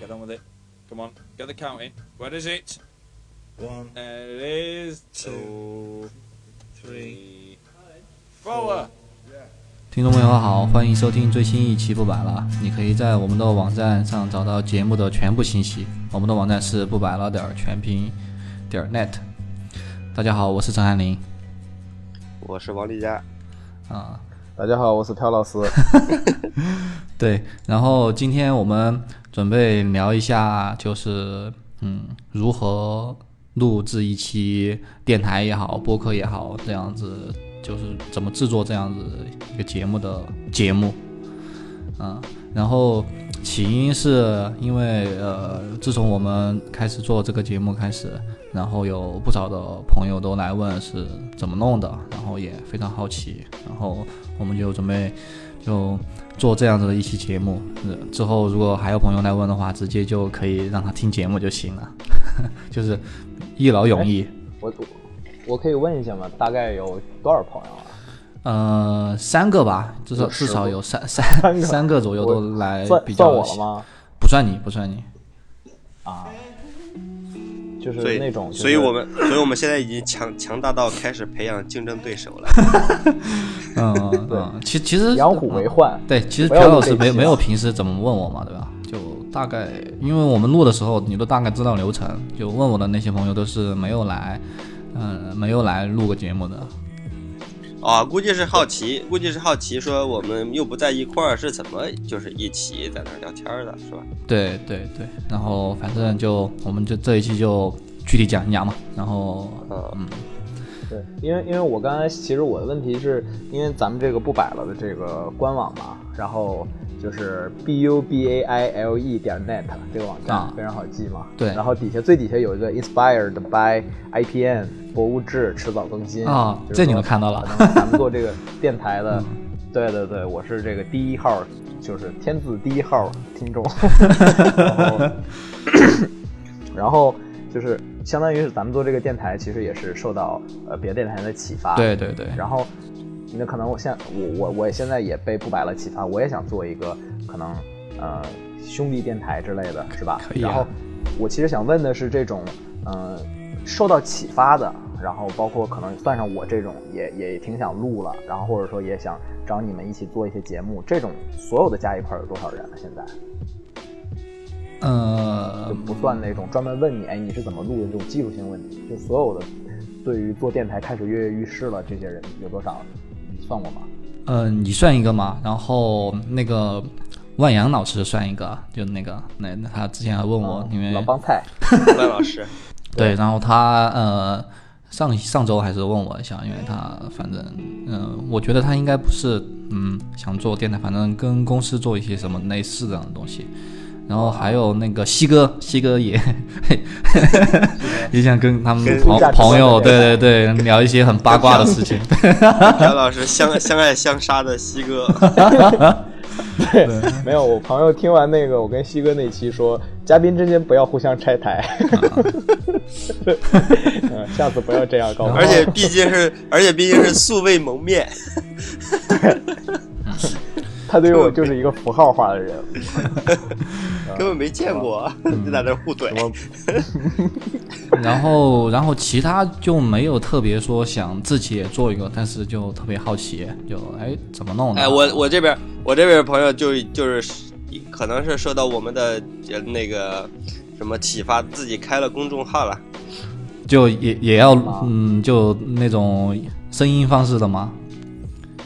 Get on with it. Come on, get the counting. Where is it? One, There it is. Two, three, three, four. 听众朋友好，欢迎收听最新一期不摆了。你可以在我们的网站上找到节目的全部信息。我们的网站是不摆了点儿全拼点儿 net。大家好，我是陈汉林我是王丽佳，啊。大家好，我是朴老师。对，然后今天我们准备聊一下，就是嗯，如何录制一期电台也好，播客也好，这样子就是怎么制作这样子一个节目的节目，嗯，然后起因是因为呃，自从我们开始做这个节目开始，然后有不少的朋友都来问是怎么弄的，然后也非常好奇，然后我们就准备就做这样子的一期节目。呃之后如果还有朋友来问的话，直接就可以让他听节目就行了，就是一劳永逸。我我我可以问一下吗？大概有多少朋友啊？呃，三个吧，至少至少有三三三个左右都来比较算我了吗？不算你，不算你。啊，就是那种，就是所以我们所以我们现在已经强强大到开始培养竞争对手了。嗯对，其其实养虎为患。对，其实朴老师没没有平时怎么问我嘛，对吧？就大概，因为我们录的时候，你都大概知道流程。就问我的那些朋友都是没有来，嗯、没有来录过节目的。啊，估计是好奇，估计是好奇，说我们又不在一块儿，是怎么就是一起在那儿聊天儿的，是吧？对对对，然后反正就我们就这一期就具体讲一讲嘛。然后嗯，对，因为因为我刚才其实我的问题是因为咱们这个不摆了的这个官网嘛，然后就是 b u b a i l e 点 net 这个网站、啊非常好记嘛。对然后底下最底下有一个 inspired by IPN 博物志迟早更新啊这你们看到了咱们做这个 电台嗯的，对对对，我是这个第一号，就是天字第一号听众。然后然后就是相当于是咱们做这个电台，其实也是受到呃别的电台的启发。对对对，然后，那可能我现我我我现在也被不白了启发，我也想做一个可能呃兄弟电台之类的，是吧？可以啊然后我其实想问的是这种呃受到启发的，然后包括可能算上我这种也也挺想录了，然后或者说也想找你们一起做一些节目，这种所有的加一块儿有多少人了？现在呃就，不算那种专门问你，哎，你是怎么录的这种技术性问题，就所有的对于做电台开始跃跃欲试了，这些人有多少？你算过吗？呃、你算一个嘛，然后那个万阳老师算一个，就那个那那他之前还问我，因为嗯老帮菜，万老师，对，然后他呃上上周还是问我一下，因为他反正嗯、呃我觉得他应该不是嗯想做电台，反正跟公司做一些什么类似这样的东西。然后还有那个西哥，西哥也 也想跟他们朋朋友，对对对，聊一些很八卦的事情。朴老师相相爱相杀的西哥，对，没有。我朋友听完那个我跟西哥那期说，嘉宾之间不要互相拆台，嗯，下次不要这样搞。而且毕竟是而且毕竟是素未谋面，他对于我就是一个符号化的人，根本没见过，就在那互怼。然后，然后其他就没有特别说想自己也做一个，但是就特别好奇，就哎怎么弄的？哎，我我这边我这边朋友就就是可能是受到我们的呃那个什么启发，自己开了公众号了。就也也要嗯，就那种声音方式的吗？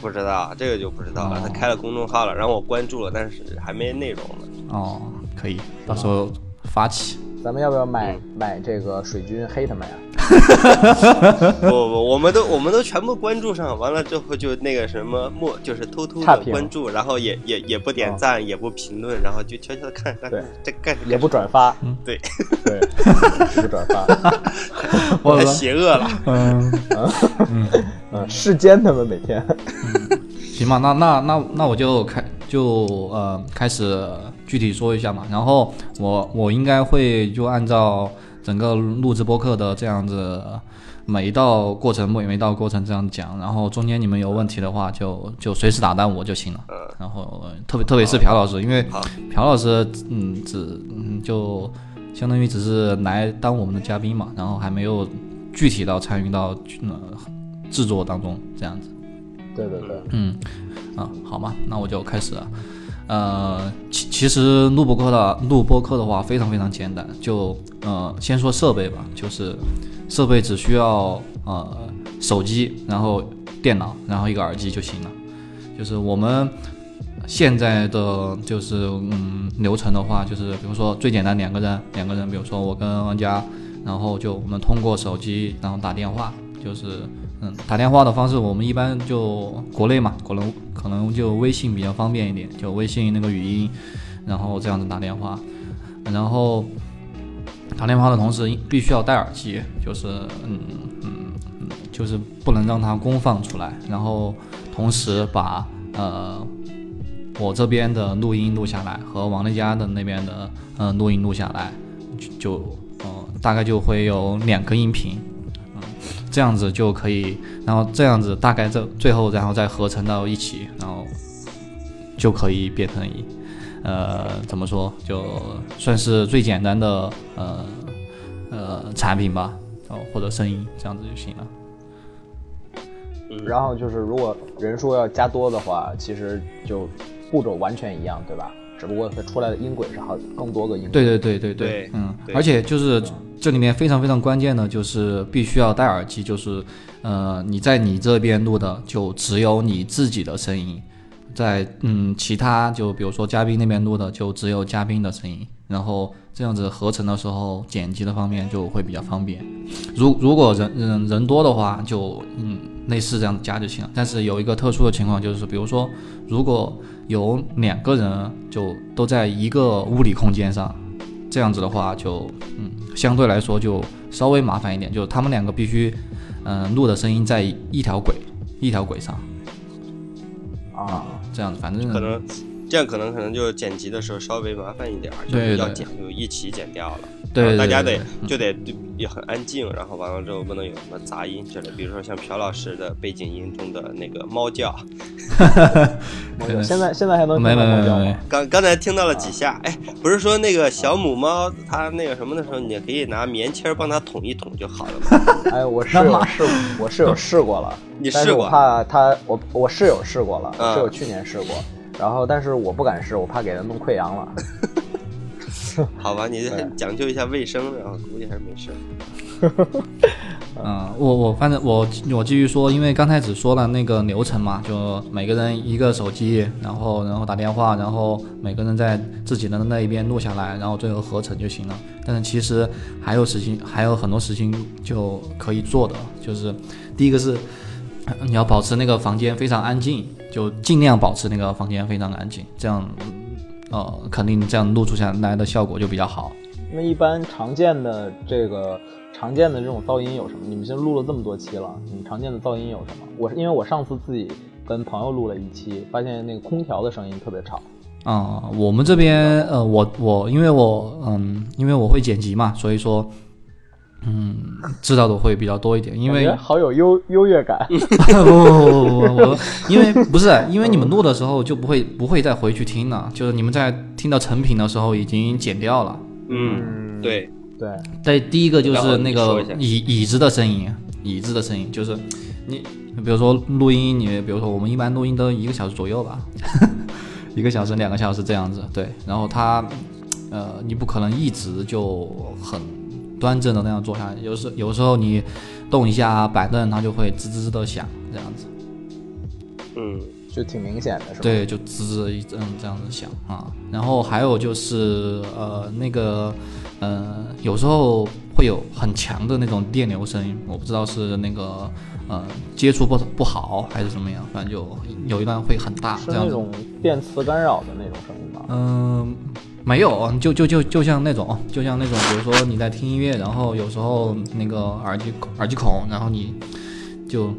不知道这个就不知道了，哦他开了公众号了，然后我关注了，但是还没内容呢。哦，可以，到时候发起。咱们要不要买买这个水军黑他们呀？不不，我们都我们都全部关注上，完了之后就那个什么默，就是偷偷的关注，然后也也也不点赞，也不评论，然后就悄悄的看看对这干也不转发，对，对，也不转发，我 太邪恶了。嗯，嗯，世间他们每天，行吧，那那那那我就开就呃开始具体说一下嘛。然后我我应该会就按照整个录制播客的这样子，每一道过程每每一道过程这样讲，然后中间你们有问题的话就就随时打断我就行了。嗯然后特别特别是朴老师，因为朴老师嗯只嗯就相当于只是来当我们的嘉宾嘛，然后还没有具体到参与到呃制作当中这样子。对对对，嗯，啊，好嘛，那我就开始了。呃，其其实录播课的录播课的话非常非常简单，就呃先说设备吧，就是设备只需要呃手机，然后电脑，然后一个耳机就行了。就是我们现在的就是嗯流程的话，就是比如说最简单两个人，两个人，比如说我跟玩家，然后就我们通过手机然后打电话，就是打电话的方式，我们一般就国内嘛，可能可能就微信比较方便一点，就微信那个语音，然后这样子打电话，然后打电话的同时必须要戴耳机，就是嗯嗯嗯，就是不能让它公放出来，然后同时把呃我这边的录音录下来和王丽佳的那边的呃录音录下来，就就呃大概就会有两个音频，这样子就可以，然后这样子大概这最后然后再合成到一起，然后就可以变成一呃怎么说，就算是最简单的呃呃产品吧，然后或者声音这样子就行了。然后就是如果人数要加多的话，其实就步骤完全一样，对吧？只不过它出来的音轨是好更多个音轨。对对对对对嗯，而且就是这里面非常非常关键的就是必须要戴耳机，就是呃你在你这边录的就只有你自己的声音，在嗯其他就比如说嘉宾那边录的就只有嘉宾的声音，然后这样子合成的时候剪辑的方面就会比较方便。如如果人人人多的话，就嗯类似这样加就行了。但是有一个特殊的情况就是，比如说如果有两个人就都在一个物理空间上，这样子的话就嗯相对来说就稍微麻烦一点，就是他们两个必须嗯、呃录的声音在一条轨一条轨上，啊，这样子反正可能这样可能可能就剪辑的时候稍微麻烦一点儿，就要剪就一起剪掉了。对对然后大家得就得也很安静，然后完了之后不能有什么杂音之类，比如说像朴老师的背景音中的那个猫叫，对现在现在还能没听到没没没猫叫吗？刚刚才听到了几下，哎，不是说那个小母猫它那个什么的时候，你可以拿棉签儿帮它捅一捅就好了吗。哎，我室友试，我室友试过了，你但是我试过？怕它，我我室友试过了，嗯室友去年试过，然后但是我不敢试，我怕给它弄溃疡了。好吧，你对讲究一下卫生，然后估计还是没事。嗯，我我反正我我继续说，因为刚才只说了那个流程嘛，就每个人一个手机，然后然后打电话，然后每个人在自己的那一边录下来，然后最后合成就行了。但是其实还有事情，还有很多事情就可以做的，就是第一个是呃你要保持那个房间非常安静，就尽量保持那个房间非常安静，这样呃肯定这样录出下来的效果就比较好。那一般常见的这个常见的这种噪音有什么？你们现在录了这么多期了，你们常见的噪音有什么？我是因为我上次自己跟朋友录了一期，发现那个空调的声音特别吵。啊、我们这边呃，我我因为我嗯，因为我会剪辑嘛，所以说嗯，知道的会比较多一点。因为好有优优越感。不 不不不不不，因为不是 因为你们录的时候就不会不会再回去听了，就是你们在听到成品的时候已经剪掉了。嗯，对，对，对，第一个就是那个椅椅子的声音，椅子的声音就是你，比如说录音，你比如说我们一般录音都一个小时左右吧，一个小时两个小时这样子，对，然后它呃你不可能一直就很端正的那样坐下来，有时有时候你动一下板凳，它就会吱吱吱的响这样子。嗯，就挺明显的，是吧？对，就吱吱一阵这样子响啊。然后还有就是呃那个呃有时候会有很强的那种电流声音，我不知道是那个呃接触不不好还是怎么样，反正就有一段会很大是。那种电磁干扰的那种声音吗？嗯、没有，就就就就像那种，就像那种，比如说你在听音乐，然后有时候那个耳机耳机孔，然后你就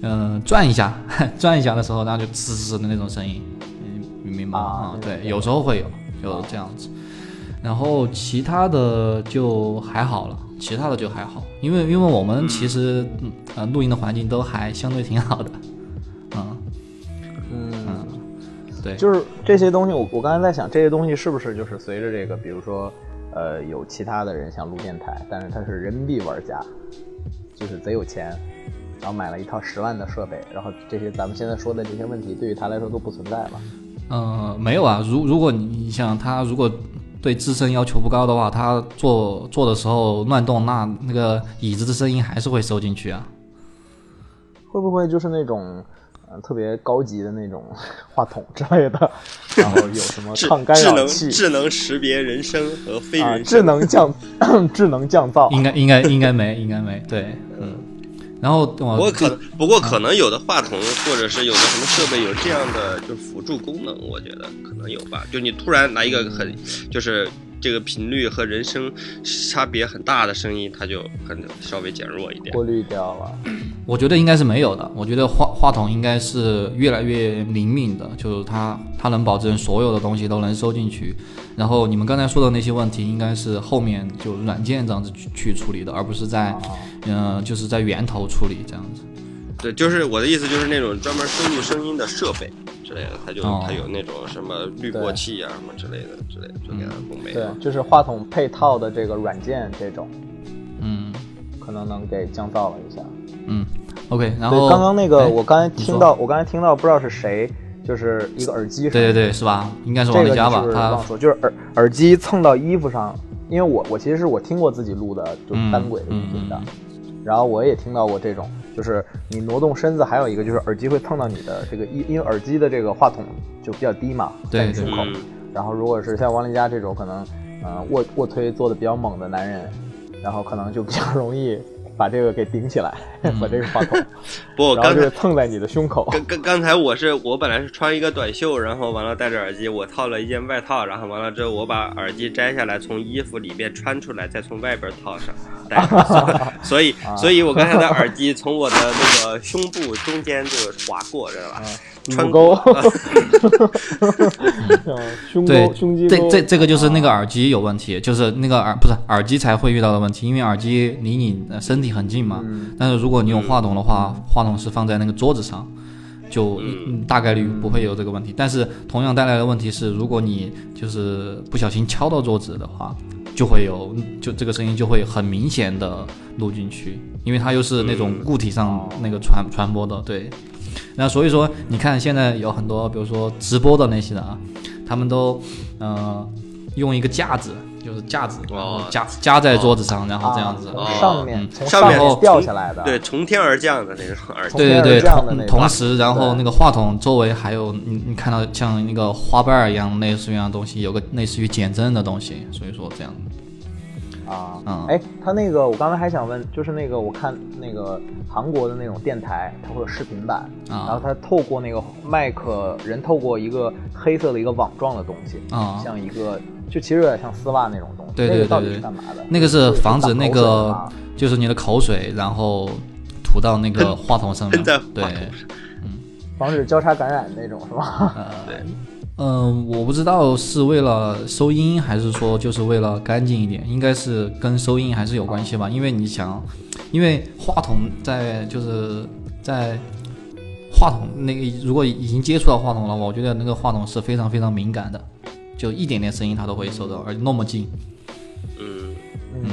嗯、呃转一下，转一下的时候，然后就吱吱的那种声音，嗯，明白吗？啊啊，对，有时候会有，就这样子。然后其他的就还好了，其他的就还好，因为因为我们其实嗯呃录音的环境都还相对挺好的，对，就是这些东西，我我刚才在想，这些东西是不是就是随着这个，比如说，呃，有其他的人想录电台，但是他是人民币玩家，就是贼有钱，然后买了一套十万的设备，然后这些咱们现在说的这些问题，对于他来说都不存在了。呃，没有啊。如如果你你想他如果对自身要求不高的话，他做做的时候乱动，那那个椅子的声音还是会收进去啊。会不会就是那种，呃，特别高级的那种话筒之类的，然后有什么智抗干扰器智能识别人声和非啊，人声，智能降 智能降噪，应该应该应该没应该没对，嗯。然后我不过可不过可能有的话筒或者是有的什么设备有这样的就辅助功能，我觉得可能有吧。就你突然来一个很就是这个频率和人声差别很大的声音，它就很稍微减弱一点。过滤掉了。我觉得应该是没有的。我觉得话话筒应该是越来越灵敏的，就是它它能保证所有的东西都能收进去。然后你们刚才说的那些问题，应该是后面就软件这样子去去处理的，而不是在嗯、呃就是在源头处理这样子。对，就是我的意思，就是那种专门收录声音的设备之类的，它就、哦它有那种什么滤过器啊什么之类的之类的，就给它弄没对。，就是话筒配套的这个软件，这种嗯可能能给降噪了一下。嗯，OK。然对，后刚刚那个哎我刚才听到，我刚才听到不知道是谁，就是一个耳机声，对对对，是吧？应该是王丽佳吧就是耳耳机蹭到衣服上，因为我我其实是我听过自己录的，就是单轨的音频的，嗯然后我也听到过这种，就是你挪动身子，还有一个就是耳机会碰到你的这个，因因为耳机的这个话筒就比较低嘛，在你胸口，嗯，然后如果是像王林佳这种可能，呃卧卧推做的比较猛的男人，然后可能就比较容易把这个给顶起来，把这个话筒，不刚才就蹭在你的胸口。刚刚刚才我是我本来是穿一个短袖，然后完了戴着耳机，我套了一件外套，然后完了之后我把耳机摘下来，从衣服里面穿出来，再从外边套上戴上，所 以啊所以我刚才的耳机从我的那个胸部中间就划过，知道吧？穿乳沟，嗯 胸对沟、胸肌沟，这这这个就是那个耳机有问题，就是那个耳不是耳机才会遇到的问题，因为耳机离你呃身体很近嘛。嗯但是如果你用话筒的话，话筒是放在那个桌子上，就、嗯、大概率不会有这个问题。但是同样带来的问题是，如果你就是不小心敲到桌子的话，就会有就这个声音就会很明显的录进去，因为它又是那种固体上那个传传播的，对。那所以说，你看现在有很多，比如说直播的那些的啊，他们都呃用一个架子，就是架子，然后哦夹夹在桌子上，然后这样子。上面嗯从上上面掉下来的，对，从天而降的那种耳机，从天而对对对，同同时，然后那个话筒周围还有你你看到像那个花瓣儿一样类似于一样东西，有个类似于减震的东西，所以说这样。啊，嗯哎，他那个我刚才还想问，就是那个我看那个韩国的那种电台，它会有视频版，啊然后他透过那个麦克人透过一个黑色的一个网状的东西，啊像一个就其实有点像丝袜那种东西，对对那个到底对对是干嘛的？那个是防止那个就是你的口水，然后吐到那个话筒上面。对嗯，防止交叉感染那种是吧？嗯，我不知道是为了收音，还是说就是为了干净一点，应该是跟收音还是有关系吧。因为你想，因为话筒在就是在话筒那个如果已经接触到话筒了，我觉得那个话筒是非常非常敏感的，就一点点声音它都会收到，而且那么近。嗯。嗯，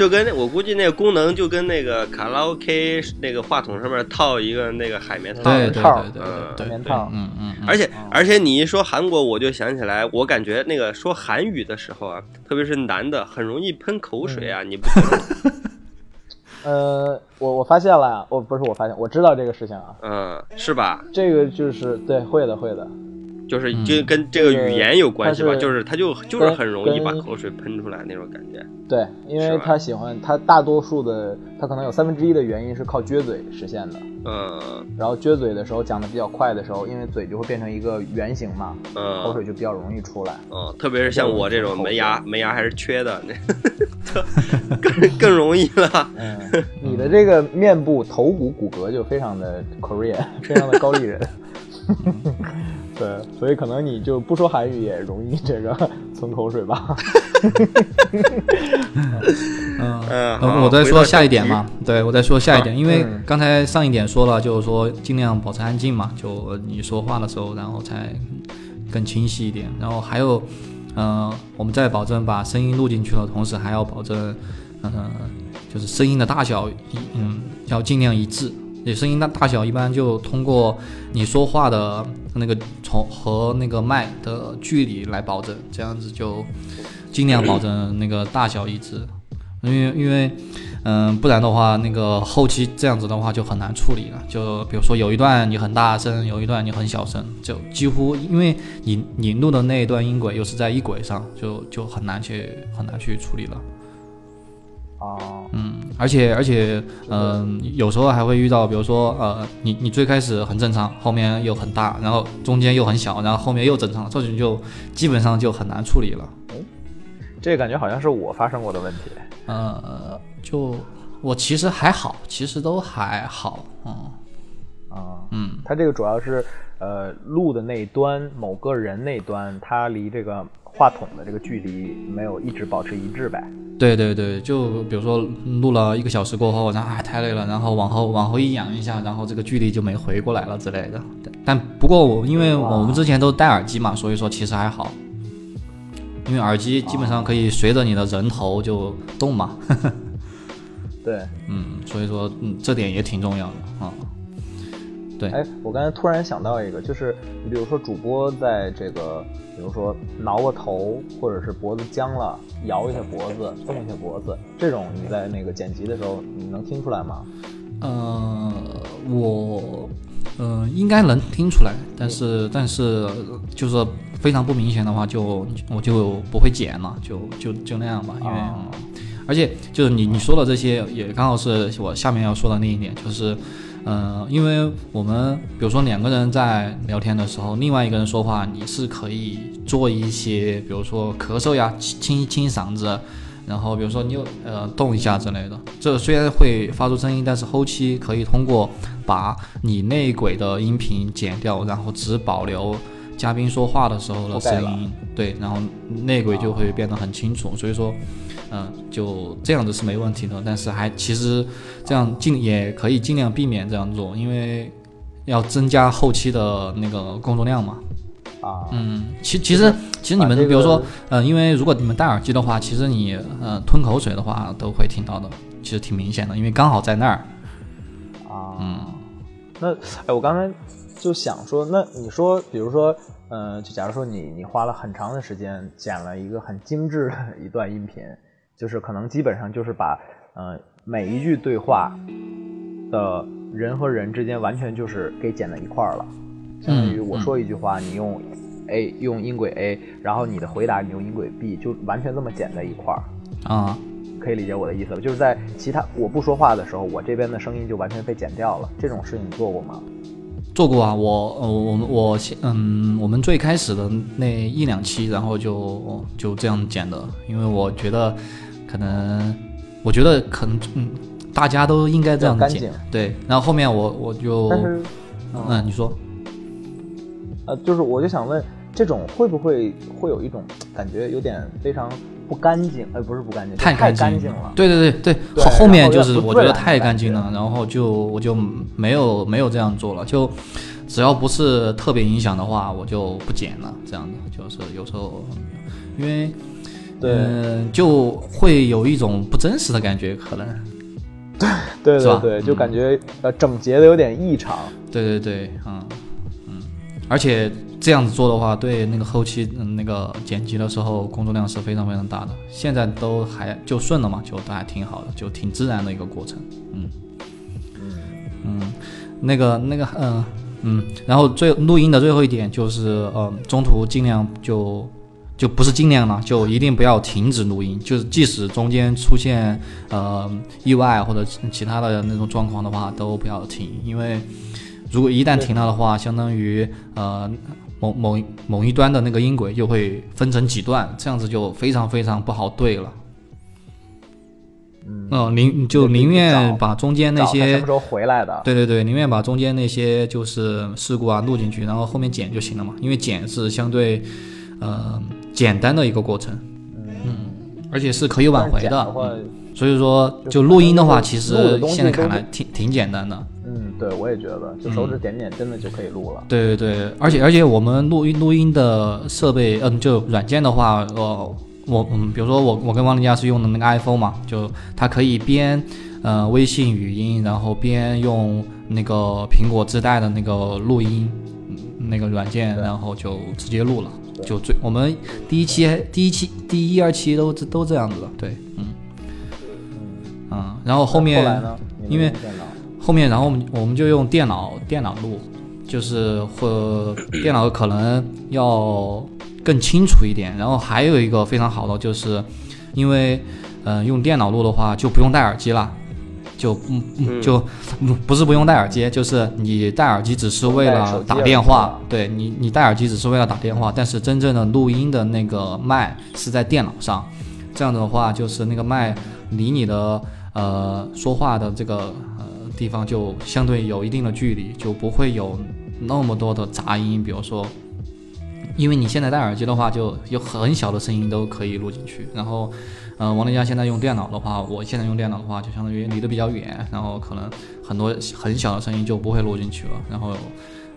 就跟我估计那个功能就跟那个卡拉 OK 那个话筒上面套一个那个海绵套，对对套对对嗯对对，海绵套。嗯嗯嗯，而且而且你一说韩国，我就想起来，我感觉那个说韩语的时候啊，特别是男的，很容易喷口水啊，你不觉得吗？呃，我我发现了，我不是我发现，我知道这个事情啊，嗯，是吧？这个就是对，会的会的，就是嗯就跟这个语言有关系吧，就是他就就是很容易把口水喷出来那种感觉。对，因为他喜欢他大多数的，他可能有三分之一的原因是靠撅嘴实现的。嗯然后撅嘴的时候讲的比较快的时候，因为嘴就会变成一个圆形嘛，嗯口嗯水就比较容易出来。嗯，特别是像我这种门牙门牙还是缺的，那更更容易了。嗯，你的这个面部头骨骨骼就非常的 Korean，非常的高丽人。对，所以可能你就不说韩语也容易这个存口水吧。嗯，我再说下一点嘛，对我再说下一点，因为嗯刚才上一点说了，就是说尽量保持安静嘛，就你说话的时候，然后才更清晰一点。然后还有，呃，我们在保证把声音录进去的同时，还要保证，呃，就是声音的大小，嗯，要尽量一致。你声音的大小一般就通过你说话的那个从和那个麦的距离来保证，这样子就尽量保证那个大小一致。因为因为嗯，不然的话，那个后期这样子的话就很难处理了。就比如说有一段你很大声，有一段你很小声，就几乎因为你你录的那一段音轨又是在一轨上，就就很难去很难去处理了。哦，嗯，而且而且，嗯、有时候还会遇到，比如说，呃，你你最开始很正常，后面又很大，然后中间又很小，然后后面又正常，这种就基本上就很难处理了。这感觉好像是我发生过的问题。呃，就我其实还好，其实都还好，嗯啊，嗯，它这个主要是呃录的那一端某个人那端，它离这个话筒的这个距离没有一直保持一致呗。对对对，就比如说录了一个小时过后，然后哎太累了，然后往后往后一仰一下，然后这个距离就没回过来了之类的。但不过我因为我们之前都戴耳机嘛，所以说其实还好，因为耳机基本上可以随着你的人头就动嘛，对，嗯，所以说嗯这点也挺重要的啊。对哎，我刚才突然想到一个，就是你比如说主播在这个，比如说挠个头，或者是脖子僵了，摇一下脖子，动一下脖子，这种你在那个剪辑的时候，你能听出来吗？呃，我呃应该能听出来，但是但是就是非常不明显的话就，我就不会剪了，就就就那样吧，因为、哦嗯而且就是你你说的这些也刚好是我下面要说的那一点，就是。嗯，因为我们比如说两个人在聊天的时候，另外一个人说话，你是可以做一些，比如说咳嗽呀、清清嗓子，然后比如说你有呃动一下之类的，这虽然会发出声音，但是后期可以通过把你内鬼的音频剪掉，然后只保留嘉宾说话的时候的声音，对，然后内鬼就会变得很清楚。所以说，嗯、就这样子是没问题的，但是还其实这样尽也可以尽量避免这样做，因为要增加后期的那个工作量嘛。啊，嗯，其其实其实你们比如说，呃，因为如果你们戴耳机的话，其实你呃吞口水的话都会听到的，其实挺明显的，因为刚好在那儿。啊，嗯，那哎，我刚才就想说，那你说，比如说，呃，就假如说你你花了很长的时间剪了一个很精致的一段音频，就是可能基本上就是把呃每一句对话的人和人之间完全就是给剪在一块儿了，相当于嗯我说一句话，你用 A 用音轨 A，然后你的回答你用音轨 B，就完全这么剪在一块儿。啊、可以理解我的意思了，就是在其他我不说话的时候，我这边的声音就完全被剪掉了。这种事情你做过吗？做过啊，我呃我们我先嗯，我们最开始的那一两期，然后就就这样剪的，因为我觉得可能，我觉得可能嗯，大家都应该这样剪对。然后后面我我就但是，嗯，你说。呃，就是我就想问，这种会不会会有一种感觉有点非常不干净？哎，不是不干净，就太太干干净了。对对对对，对后后面就是我觉得太干净了，然后就我就没有没有这样做了，就只要不是特别影响的话，我就不剪了。这样的就是有时候因为对嗯就会有一种不真实的感觉，可能对是吧对对，就嗯感觉呃整洁的有点异常。对对对，嗯嗯，而且这样子做的话，对那个后期嗯那个剪辑的时候工作量是非常非常大的。现在都还就顺了嘛，就都还挺好的，就挺自然的一个过程。嗯嗯那个那个嗯嗯，然后最录音的最后一点就是呃中途尽量就。就不是尽量了，就一定不要停止录音。就是即使中间出现呃意外或者其他的那种状况的话，都不要停，因为如果一旦停了的话，相当于呃某某某一端的那个音轨就会分成几段，这样子就非常非常不好对了。嗯，宁就宁愿把中间那些什些么时候回来的？对对对，宁愿把中间那些就是事故啊录进去，然后后面剪就行了嘛，因为剪是相对呃简单的一个过程，嗯，而且是可以挽回的话，所以说就录音的话，其实现在看来挺挺简单的。嗯，对，我也觉得，就手指点点真的就可以录了。对对对，而且而且我们录音录音的设备，嗯，就软件的话，呃，我嗯，比如说我我跟王林佳是用的那个 iPhone 嘛，就它可以边呃微信语音，然后边用那个苹果自带的那个录音嗯那个软件，然后就直接录了。就最我们第一期第一期第一二期都都这样子的，对，嗯。嗯，然后后面因为后面，然后我们我们就用电脑电脑录，就是或 电脑可能要更清楚一点。然后还有一个非常好的，就是因为嗯、呃用电脑录的话就不用戴耳机了，就嗯就嗯不是不用戴耳机，就是你戴耳机只是为了打电话，对你你戴耳机只是为了打电话，但是真正的录音的那个麦是在电脑上，这样的话就是那个麦离你的呃说话的这个呃地方就相对有一定的距离，就不会有那么多的杂音，比如说。因为你现在戴耳机的话，就有很小的声音都可以录进去。然后，呃，王雷佳现在用电脑的话，我现在用电脑的话，就相当于离得比较远，然后可能很多很小的声音就不会录进去了。然后，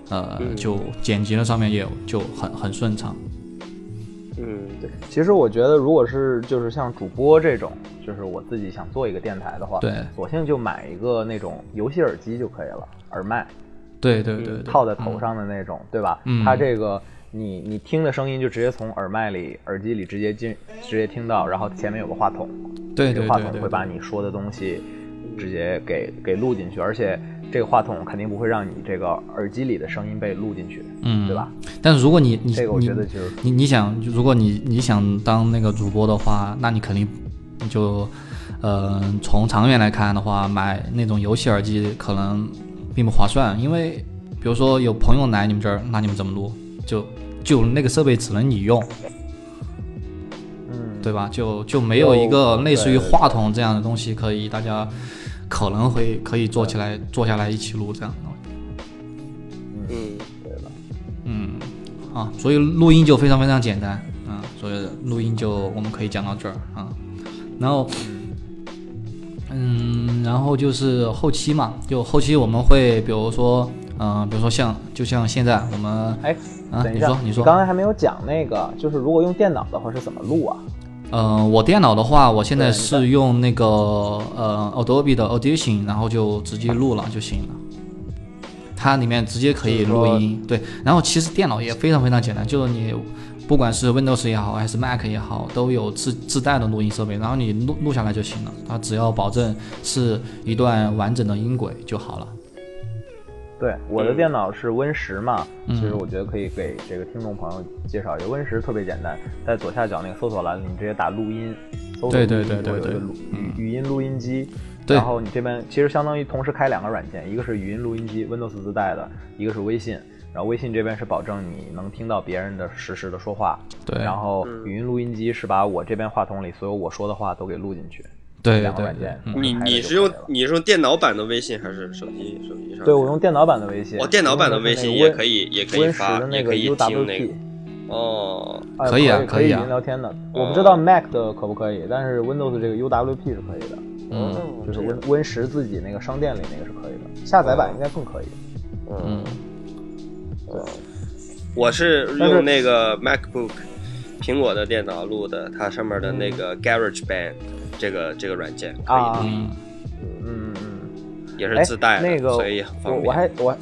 呃，就剪辑的上面也就很很顺畅。嗯，对，其实我觉得，如果是就是像主播这种，就是我自己想做一个电台的话，对索性就买一个那种游戏耳机就可以了，耳麦。对对对对，套在头上的那种，对吧？嗯？它这个你你听的声音就直接从耳麦里、耳机里直接进，直接听到，然后前面有个话筒，对这个话筒会把你说的东西直接给给录进去，而且这个话筒肯定不会让你这个耳机里的声音被录进去，嗯，对吧？？但是如果你你这个我觉得就是你你想，如果你你想当那个主播的话，那你肯定就，呃，从长远来看的话，买那种游戏耳机可能并不划算，因为比如说有朋友来你们这儿，那你们怎么录？就就那个设备只能你用，嗯，对吧？就就没有一个类似于话筒这样的东西可以大家可能会可以坐起来坐下来一起录这样的东西。嗯，对吧。嗯，啊，所以录音就非常非常简单啊，所以录音就我们可以讲到这儿啊，然后，嗯，然后就是后期嘛，就后期我们会比如说，嗯、比如说像就像现在我们，哎，啊，等一下，你说你说，刚才还没有讲那个，就是如果用电脑的话是怎么录啊？嗯、我电脑的话，我现在是用那个呃 Adobe 的 Audition，然后就直接录了就行了。它里面直接可以录音，对。然后其实电脑也非常非常简单，就是你不管是 Windows 也好，还是 Mac 也好，都有自自带的录音设备，然后你录录下来就行了。它只要保证是一段完整的音轨就好了。对，我的嗯。电脑是 Win 十嘛，嗯。其实我觉得可以给这个听众朋友介绍一下，Win 十特别简单，在左下角那个搜索栏里，你直接打录音，搜索对对录音对对对就会有一个语语音录音机，对。然后你这边其实相当于同时开两个软件，一个是语音录音机，Windows 自带的，一个是微信。然后微信这边是保证你能听到别人的实时的说话，对。然后嗯。语音录音机是把我这边话筒里所有我说的话都给录进去，对对对两个软件，嗯你你是用你是用电脑版的微信还是手机手机上？对我用电脑版的微信，哦，电脑版的微信也可以。也可以发可以听 UWP，那个。哦，哎可以啊可可以啊语音聊天的。我哦不知道 Mac 的可不可以，但是 Windows 这个 UWP 是可以的，嗯就是 Win Win 十自己那个商店里那个是可以的，下载版应该更可以。嗯，对我是用那个 MacBook 苹果的电脑录的，它上面的那个 GarageBand 这个这个软件可以啊。录，嗯嗯嗯，也哎是自带的，那个所以很方我便。我还我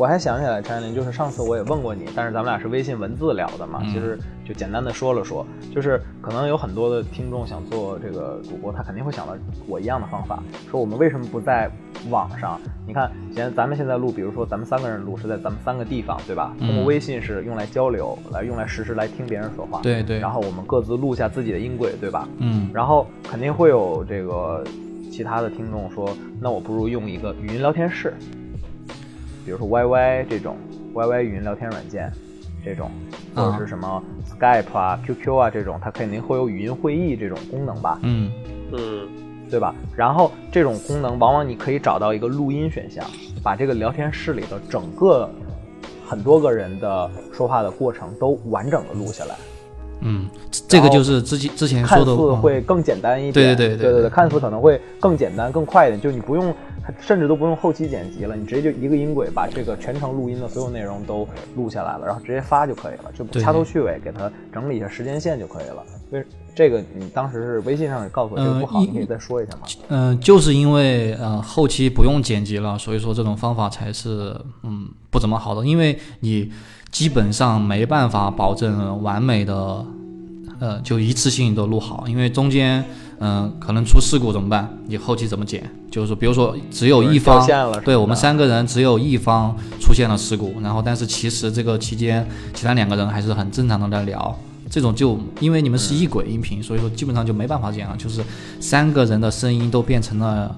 我还想起来，陈林，就是上次我也问过你，但是咱们俩是微信文字聊的嘛，嗯其实就简单的说了说，就是可能有很多的听众想做这个主播，他肯定会想到我一样的方法，说我们为什么不在网上？你看，现咱们现在录，比如说咱们三个人录是在咱们三个地方，对吧？嗯通过微信是用来交流，来用来实时来听别人说话，对对，然后我们各自录下自己的音轨，对吧？嗯然后肯定会有这个其他的听众说，那我不如用一个语音聊天室，比如说 YY 这种 YY 语音聊天软件这种，或者是什么 Skype 啊、QQ 啊这种，它肯定会有语音会议这种功能吧？嗯嗯，对吧？然后这种功能往往你可以找到一个录音选项，把这个聊天室里的整个很多个人的说话的过程都完整的录下来，嗯，这个就是之前之前看说的，会更简单一点。对对对对对对，看似可能会更简单、更快一点，就你不用，甚至都不用后期剪辑了，你直接就一个音轨把这个全程录音的所有内容都录下来了，然后直接发就可以了，就掐头去尾给它整理一下时间线就可以了。所以这个你当时是微信上也告诉我这个不好，嗯你可以再说一下吗？嗯、就是因为呃后期不用剪辑了，所以说这种方法才是嗯不怎么好的，因为你基本上没办法保证完美的呃就一次性都录好，因为中间嗯、呃可能出事故怎么办？你后期怎么剪？就是说比如说只有一方对我们三个人只有一方出现了事故，然后但是其实这个期间其他两个人还是很正常的在聊。这种就因为你们是一轨音频，所以说基本上就没办法剪了，就是三个人的声音都变成了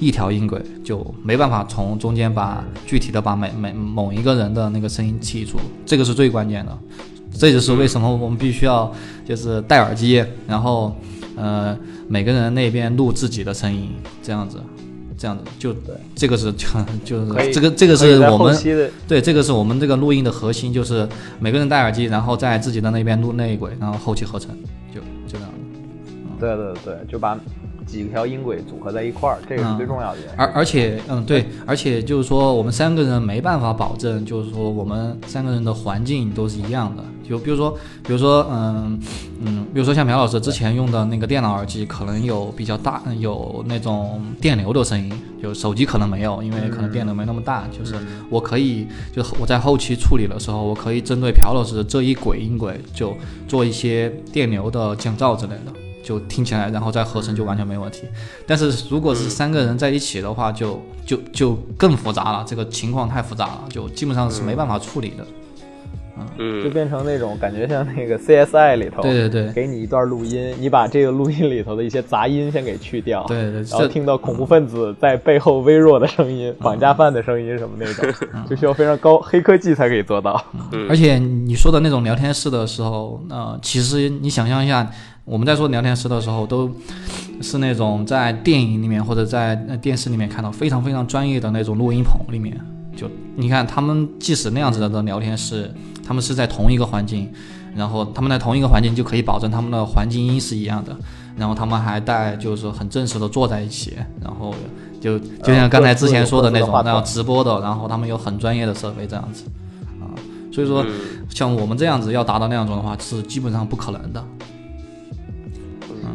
一条音轨，就没办法从中间把具体的把每每某一个人的那个声音剔除，这个是最关键的。这就是为什么我们必须要就是戴耳机，然后呃每个人那边录自己的声音，这样子，这样子就这个是就 就是这个这个是我们对，这个是我们这个录音的核心，就是每个人戴耳机，然后在自己的那边录那一轨，然后后期合成，就就这样。对对对，就把几条音轨组合在一块儿，这个是嗯最重要的。而而且，嗯，对，而且就是说，我们三个人没办法保证，就是说我们三个人的环境都是一样的。就比如说，比如说，嗯嗯，比如说像苗老师之前用的那个电脑耳机，可能有比较大，有那种电流的声音，就手机可能没有，因为可能电流没那么大。就是我可以，就我在后期处理的时候，我可以针对朴老师这一轨音轨，就做一些电流的降噪之类的。就听起来，然后再合成就完全没问题。但是如果是三个人在一起的话，就就就更复杂了，这个情况太复杂了，就基本上是没办法处理的。嗯。就嗯，变成那种感觉像那个 CSI 里头，对对对。给你一段录音，你把这个录音里头的一些杂音先给去掉，对对，然后听到恐怖分子在背后微弱的声音、绑架犯的声音什么那种，就需要非常高黑科技才可以做到。嗯。而且你说的那种聊天室的时候，呃，其实你想象一下，我们在做聊天室的时候，都是那种在电影里面或者在呃电视里面看到非常非常专业的那种录音棚里面。就你看，他们即使那样子的聊天室，他们是在同一个环境，然后他们在同一个环境就可以保证他们的环境音是一样的，然后他们还带就是很正式的坐在一起，然后就就像刚才之前说的那种那样直播的，然后他们有很专业的设备这样子啊，所以说嗯像我们这样子要达到那样种的话，是基本上不可能的。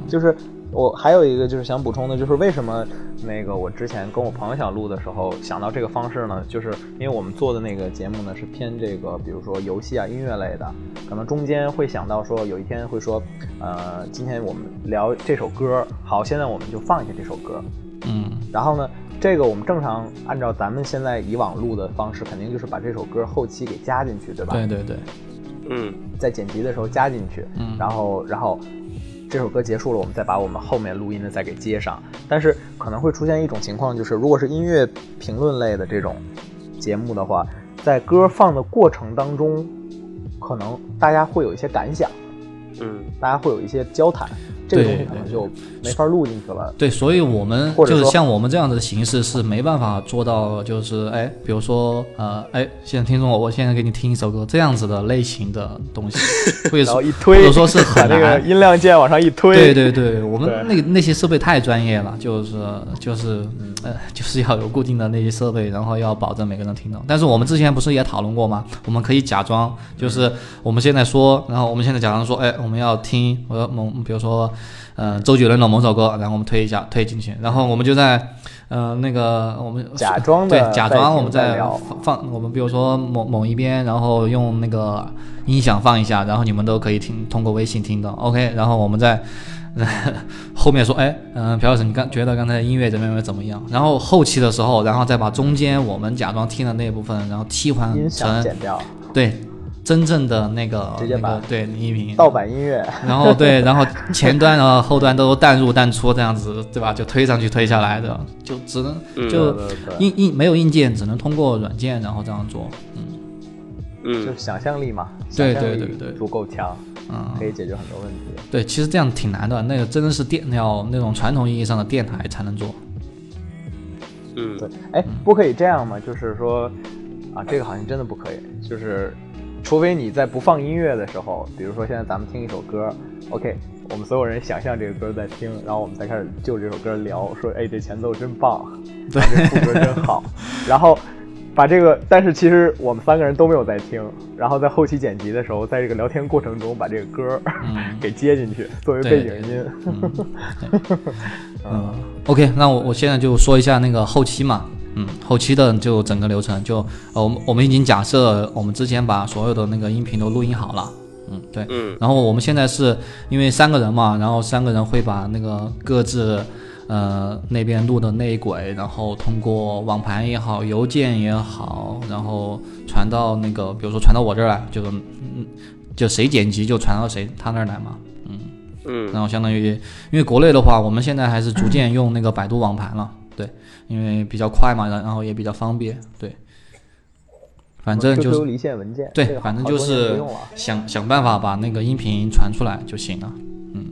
就是我还有一个就是想补充的，就是为什么那个我之前跟我朋友想录的时候想到这个方式呢？就是因为我们做的那个节目呢是偏这个，比如说游戏啊、音乐类的，可能中间会想到说有一天会说，呃，今天我们聊这首歌，好，现在我们就放一下这首歌，嗯。然后呢，这个我们正常按照咱们现在以往录的方式，肯定就是把这首歌后期给加进去，对吧？对对对，嗯。在剪辑的时候加进去，嗯。然后然后这首歌结束了，我们再把我们后面录音的再给接上。但是可能会出现一种情况，就是如果是音乐评论类的这种节目的话，在歌放的过程当中，可能大家会有一些感想，嗯大家会有一些交谈，这个东西对对可能就没法录进去了。对，所以我们就是像我们这样子的形式是没办法做到，就是哎，比如说呃，哎，现在听众，我现在给你听一首歌，这样子的类型的东西，或者然后一推，或者说是 把那个很难。音量键往上一推，对对对，我们那个那些设备太专业了，就是就是呃，就是要有固定的那些设备，然后要保证每个人听到。但是我们之前不是也讨论过吗？我们可以假装就是我们现在说，然后我们现在假装说，哎，我们要听我要某，比如说呃周杰伦的某首歌，然后我们推一下推进去，然后我们就在呃那个我们假装的对假装我们在放放我们比如说某某一边，然后用那个音响放一下，然后你们都可以听通过微信听到，OK，然后我们再。后面说，哎，嗯、朴老师，你刚觉得刚才音乐怎么样怎么样？然后后期的时候，然后再把中间我们假装听的那部分，然后替换成剪掉，对真正的那个直接把那个对音频，盗版音乐，然后对，然后前端然后后端都淡入淡出这样子，对吧？就推上去推下来的，就只能嗯就硬硬没有硬件，只能通过软件然后这样做。嗯，嗯就想象力嘛，对对对对足够强。嗯，可以解决很多问题。对，其实这样挺难的，那个真的是电要那种传统意义上的电台才能做。嗯对，哎，不可以这样吗？就是说，啊，这个好像真的不可以，就是除非你在不放音乐的时候，比如说现在咱们听一首歌，OK，我们所有人想象这个歌在听，然后我们才开始就这首歌聊，说，哎，这前奏真棒，对。这副歌真好，然后把这个，但是其实我们三个人都没有在听，然后在后期剪辑的时候，在这个聊天过程中把这个歌嗯。给接进去，作为背景音。嗯，OK，那我我现在就说一下那个后期嘛，嗯，后期的就整个流程就，呃，我们我们已经假设我们之前把所有的那个音频都录音好了，嗯，对，嗯。然后我们现在是因为三个人嘛，然后三个人会把那个各自呃那边录的内轨，然后通过网盘也好，邮件也好，然后传到那个比如说传到我这儿来，就是嗯，就谁剪辑就传到谁他那儿来嘛，嗯。嗯。然后相当于，因为国内的话，我们现在还是逐渐用那个百度网盘了，对，因为比较快嘛，然然后也比较方便，对，反正就是离线文件，对反正就是想想办法把那个音频传出来就行了，嗯，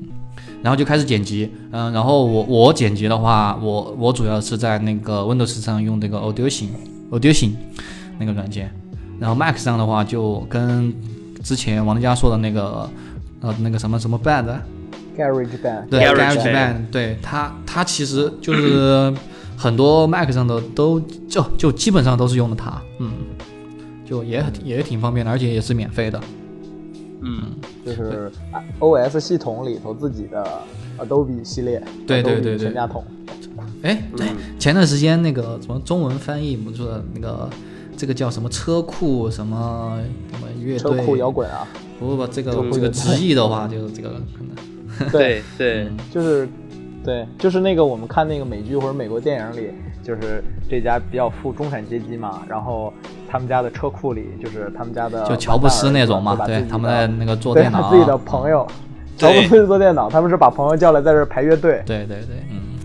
然后就开始剪辑，嗯，然后我我剪辑的话，我我主要是在那个 Windows 上用这个 Audition Audition 那个软件，然后 Mac 上的话就跟之前王佳说的那个呃那个什么什么 Band。Garage Band，对 Garage Band Band，对它它其实就是很多 Mac 上的都就就基本上都是用的它，嗯，就也也挺方便的，而且也是免费的。嗯。就是啊 OS 系统里头自己的 Adobe 系列，对对对对。全家桶，哎，对，前段时间那个什么中文翻译不是说那个这个叫什么车库什么什么乐队车库摇滚啊，不不不，这个这个直译的话就是这个可能。对。对，就是对，就是那个我们看那个美剧或者美国电影里，就是这家比较富中产阶级嘛，然后他们家的车库里就是他们家的就乔布斯那种嘛对他们在那个做电脑，自己的朋友，乔布斯做电脑，他们是把朋友叫来在这排乐队。对对对，嗯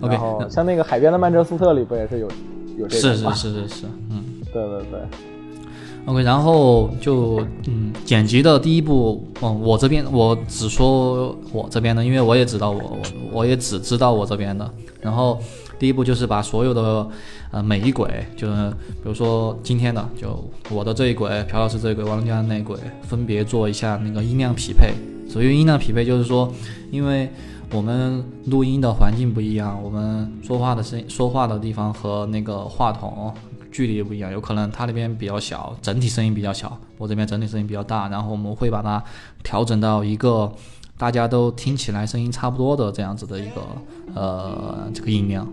，OK，然后像那个海边的曼彻斯特里不也是有有这种是吗？是是是是，嗯。对对对，OK，然后就嗯，剪辑的第一步，嗯，我这边我只说我这边的，因为我也知道我我我也只知道我这边的。然后第一步就是把所有的呃每一轨，就是比如说今天的，就我的这一轨，朴老师这一轨，王家那一轨，分别做一下那个音量匹配。所谓音量匹配，就是说，因为我们录音的环境不一样，我们说话的声音、说话的地方和那个话筒距离也不一样，有可能他那边比较小，整体声音比较小，我这边整体声音比较大，然后我们会把它调整到一个大家都听起来声音差不多的这样子的一个呃这个音量，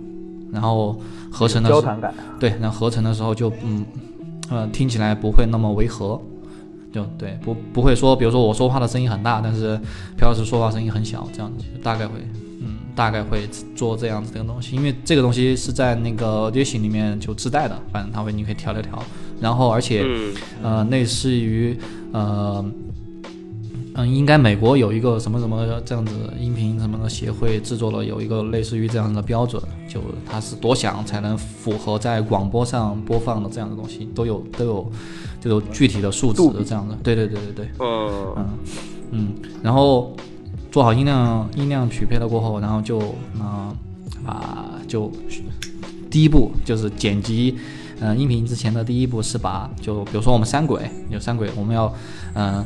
然后合成的交谈感。对，那合成的时候就嗯呃听起来不会那么违和，就对不不会说，比如说我说话的声音很大，但是朴老师说话声音很小，这样子大概会嗯大概会做这样子的东西，因为这个东西是在那个 Audition 里面就自带的，反正它会你可以调调调，然后而且、嗯呃类似于呃。嗯，应该美国有一个什么什么这样子音频什么的协会制作了有一个类似于这样的标准，就它是多响才能符合在广播上播放的这样的东西，都有都有这种具体的数值这样的。对对对对对，哦嗯嗯，然后做好音量音量匹配了过后，然后就嗯、呃把就第一步就是剪辑。嗯、音频之前的第一步是把，就比如说我们三轨有三轨，我们要，嗯、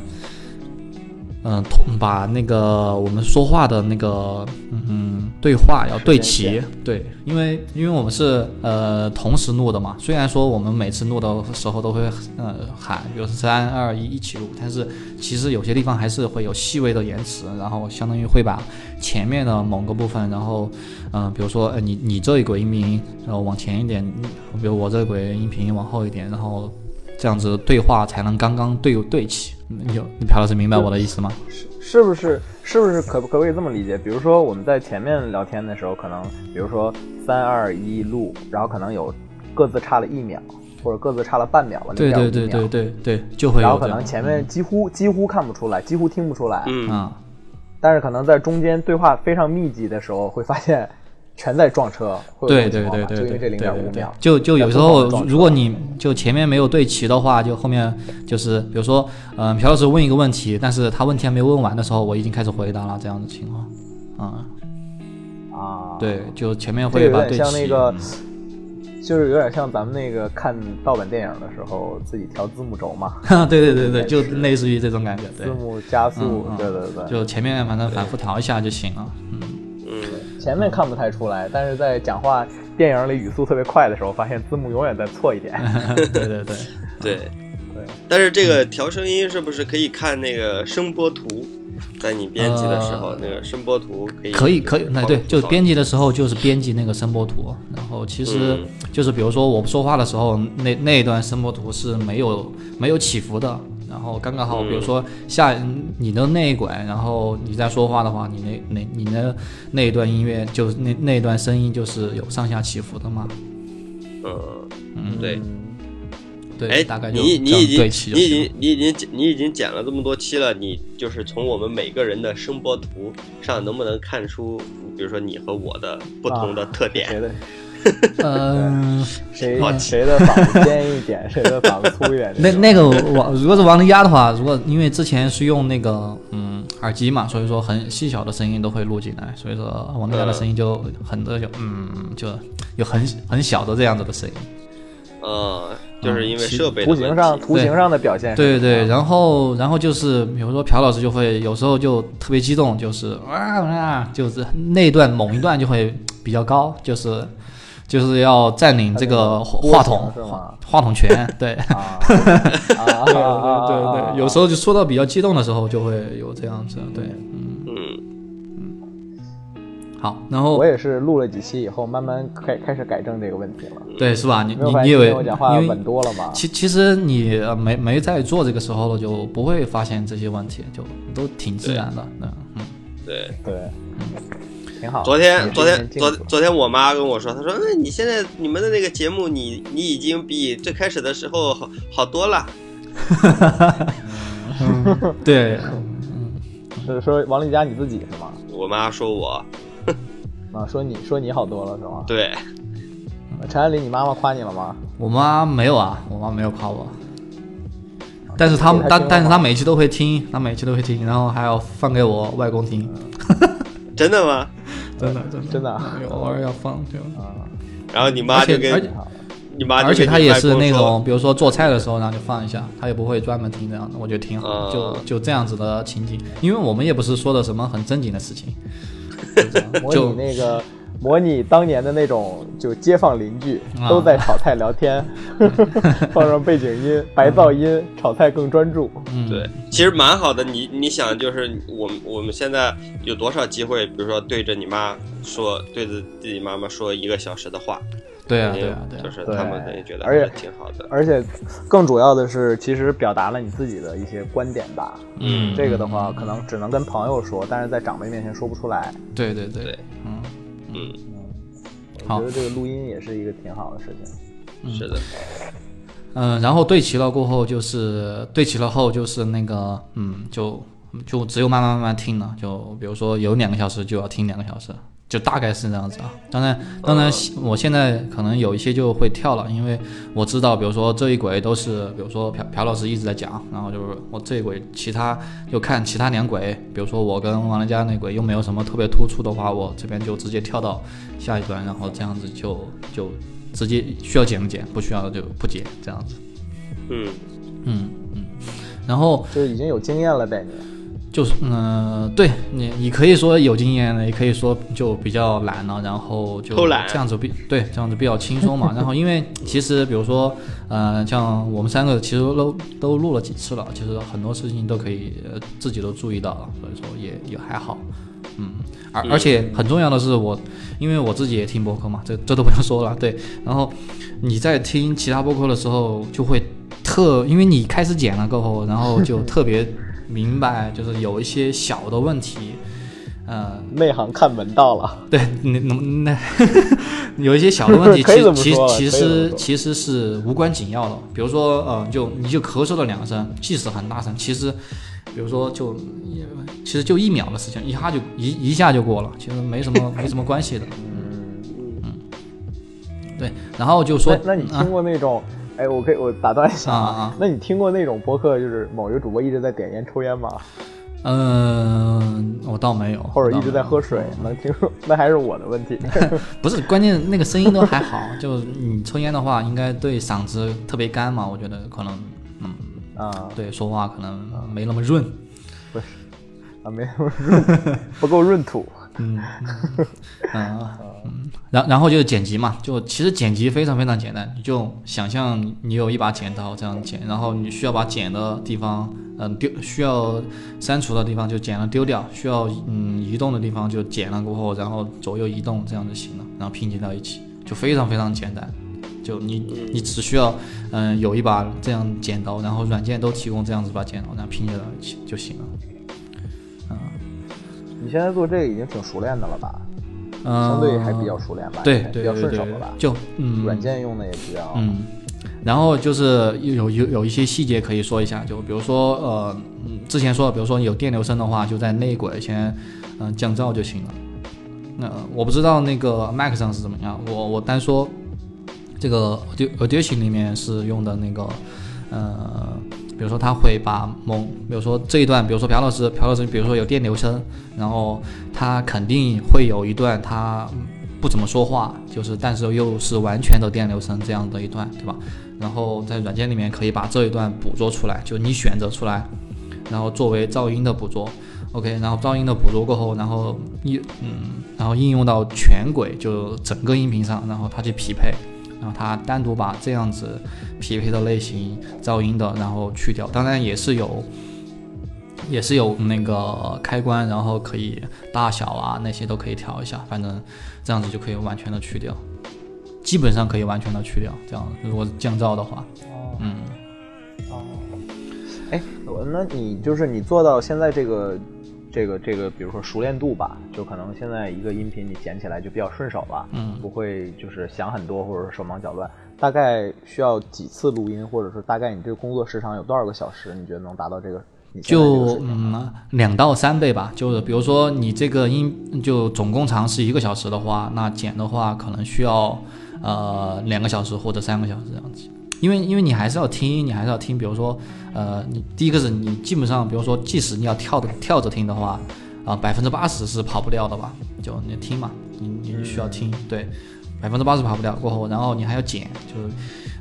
嗯，同把那个我们说话的那个嗯对话要对齐，对，因为因为我们是呃同时录的嘛，虽然说我们每次录的时候都会呃喊，比如说三二一一起录，但是其实有些地方还是会有细微的延迟，然后相当于会把前面的某个部分，然后嗯、呃比如说呃你你这一轨音频然后往前一点，比如我这一轨音频往后一点，然后这样子对话才能刚刚对对齐。你有你朴老师明白我的意思吗？是是不是是不是可可不可以这么理解？比如说我们在前面聊天的时候，可能比如说三二一录，然后可能有各自差了一秒，或者各自差了半秒了，对对0.5秒对对对对，就会有然后可能前面几乎几乎看不出来，几乎听不出来，嗯啊、但是可能在中间对话非常密集的时候，会发现全在撞车，对对对对对就因为这零点对对。五秒，就就有时候如果你就前面没有对齐的话，就后面就是比如说，嗯、朴老师问一个问题，但是他问题还没问完的时候，我已经开始回答了，这样的情况，啊、啊，对，就前面会把对齐，像那个嗯，就是有点像咱们那个看盗版电影的时候自己调字幕轴嘛，对对对对，就类似于这种感觉，对。字，幕加速嗯，嗯对对对，就前面反正反复调一下就行了，嗯，嗯，前面看不太出来，但是在讲话电影里语速特别快的时候，发现字幕永远在错一点。对对对，对。对，但是这个调声音是不是可以看那个声波图？在你编辑的时候，呃那个声波图可以可以可以，那对，就编辑辑的时候就是编辑那个声波图，然后其实嗯就是比如说我说话的时候，那那一段声波图是没有没有起伏的，然后刚刚好，嗯。比如说下你的那一轨，然后你在说话的话，你那那你的那一段音乐就那那一段声音就是有上下起伏的嘛，嗯，嗯，对。嗯对，哎大概，就你你已经对齐就你已行经你已经你已经剪了这么多期了，你就是从我们每个人的声波图上能不能看出，比如说你和我的不同的特点？嗯。谁谁的嗓子尖一点，谁的嗓子粗一点？那那个王，如果是王林压的话，如果因为之前是用那个嗯耳机嘛，所以说很细小的声音都会录进来，所以说王林压的声音就很多就嗯就有很很小的这样子的声音。嗯，就是因为设备图形上图形上的表现是对对，然后然后就是比如说朴老师就会有时候就特别激动，就是啊啊，就是那一段某一段就会比较高，就是就是要占领这个话筒是吗话筒权，对。对啊对啊对，有时候就说到比较激动的时候，就会有这样子，对，嗯，嗯，好，然后我也是录了几期以后，慢慢开开始改正这个问题了。对是吧？你你你以为我讲话因为稳多了吗？其其实你呃没没在做这个时候了，就不会发现这些问题，就都挺自然的，嗯嗯，对。对，挺好。昨天昨天昨昨天我妈跟我说，她说：“嗯，你现在你们的那个节目，你你已经比最开始的时候好好多了。对，是说王丽佳你自己是吗？”我妈说我啊，说你说你好多了是吗？对，陈安林，你妈妈夸你了吗？我妈没有啊，我妈没有夸我。但是她但但是她吗每期都会听，她每期都会听，然后还要放给我外公听，真的吗？真的真的。真的啊。偶尔要放就。啊，然后你妈就而且而且跟你妈就而且他也是那种，比如说做菜的时候，然后就放一下，他也不会专门听这样的，我觉得挺好，嗯就就这样子的情景，因为我们也不是说的什么很正经的事情，就那个模拟当年的那种，就街坊邻居啊都在炒菜聊天，放上背景音，白噪音，炒菜更专注。嗯，对，其实蛮好的。你你想，就是我们我们现在有多少机会，比如说对着你妈说，对着自己妈妈说一个小时的话，对啊对啊对啊，就是他们肯定觉得而且挺好的。而且更主要的是，其实表达了你自己的一些观点吧。嗯，这个的话，可能只能跟朋友说，但是在长辈面前说不出来。对对对对，嗯，嗯，好。我觉得这个录音也是一个挺好的事情。是的，嗯，然后对齐了过后就是对齐了后就是那个嗯，就就只有慢慢慢慢听了，就比如说有两个小时就要听两个小时，就大概是这样子啊。当然，当然我现在可能有一些就会跳了，因为我知道，比如说这一轨都是，比如说朴朴老师一直在讲，然后就是我这一轨其他就看其他两轨，比如说我跟王兰佳那轨又没有什么特别突出的话，我这边就直接跳到下一段，然后这样子就就直接需要剪不剪，不需要就不剪，这样子。嗯，嗯嗯，然后就是已经有经验了呗，你就是嗯、呃对你你可以说有经验的，也可以说就比较懒了，然后就偷懒这样子比对这样子比较轻松嘛。然后因为其实比如说呃像我们三个其实都都录了几次了，其实很多事情都可以、呃、自己都注意到了，所以说也也还好。嗯，而而且很重要的是我，因为我自己也听播客嘛，这这都不用说了。对，然后你在听其他播客的时候，就会特，因为你开始剪了过后，然后就特别明白，就是有一些小的问题，呃，内行看门道了。对，那那那 有一些小的问题，其其其实其实是无关紧要的。比如说，呃，就你就咳嗽了两声，即使很大声，其实，比如说就其实就一秒的事情，一下就一一下就过了，其实没什么 没什么关系的。嗯嗯对，然后就说那那你啊听过那种？哎，我可以我打断一下啊啊那你听过那种播客，就是某一个主播一直在点烟抽烟吗？嗯，我倒没有，或者一直在喝水？能听说？那还是我的问题。不是，关键那个声音都还好，就你抽烟的话，应该对嗓子特别干嘛，我觉得可能，嗯，啊，对，说话可能没那么润。不是啊，没那么润，不够润土。嗯，啊，嗯，然然后就是剪辑嘛，就其实剪辑非常非常简单，你就想象你有一把剪刀这样剪，然后你需要把剪的地方，嗯丢需要删除的地方就剪了丢掉，需要嗯移动的地方就剪了过后，然后左右移动这样就行了，然后拼接到一起，就非常非常简单。就你你只需要嗯有一把这样剪刀，然后软件都提供这样子把剪刀，然后拼接到一起就行了。你现在做这个已经挺熟练的了吧？嗯，相对还比较熟练吧？对比较顺手了吧？就嗯软件用的也比较。嗯，然后就是有有有一些细节可以说一下，就比如说呃，嗯之前说的，比如说有电流声的话，就在内轨先嗯、降噪就行了。那、我不知道那个 Mac 上是怎么样，我我单说这个 Audition 里面是用的那个呃，比如说他会把某，比如说这一段，比如说朴老师朴老师，比如说有电流声，然后他肯定会有一段他不怎么说话，就是但是又是完全的电流声这样的一段，对吧？然后在软件里面可以把这一段捕捉出来，就你选择出来，然后作为噪音的捕捉，OK，然后噪音的捕捉过后，然后一嗯，然后应用到全轨，就整个音频上，然后它去匹配，然后它单独把这样子匹配的类型噪音的，然后去掉，当然也是有。也是有那个开关，然后可以大小啊那些都可以调一下，反正这样子就可以完全的去掉，基本上可以完全的去掉。这样如果降噪的话，嗯，哦哎，我那你就是你做到现在这个这个这个，比如说熟练度吧，就可能现在一个音频你剪起来就比较顺手了，嗯不会就是想很多或者手忙脚乱。大概需要几次录音，或者说大概你这个工作时长有多少个小时？你觉得能达到这个？就嗯两到三倍吧。就是比如说你这个音就总共长是一个小时的话，那剪的话可能需要呃两个小时或者三个小时这样子。因为因为你还是要听，你还是要听。比如说呃，你第一个是你基本上，比如说即使你要跳的跳着听的话，啊百分之八十是跑不掉的吧？就你听嘛，你你需要听，对。百分之八十跑不掉，过后，然后你还要剪，就是，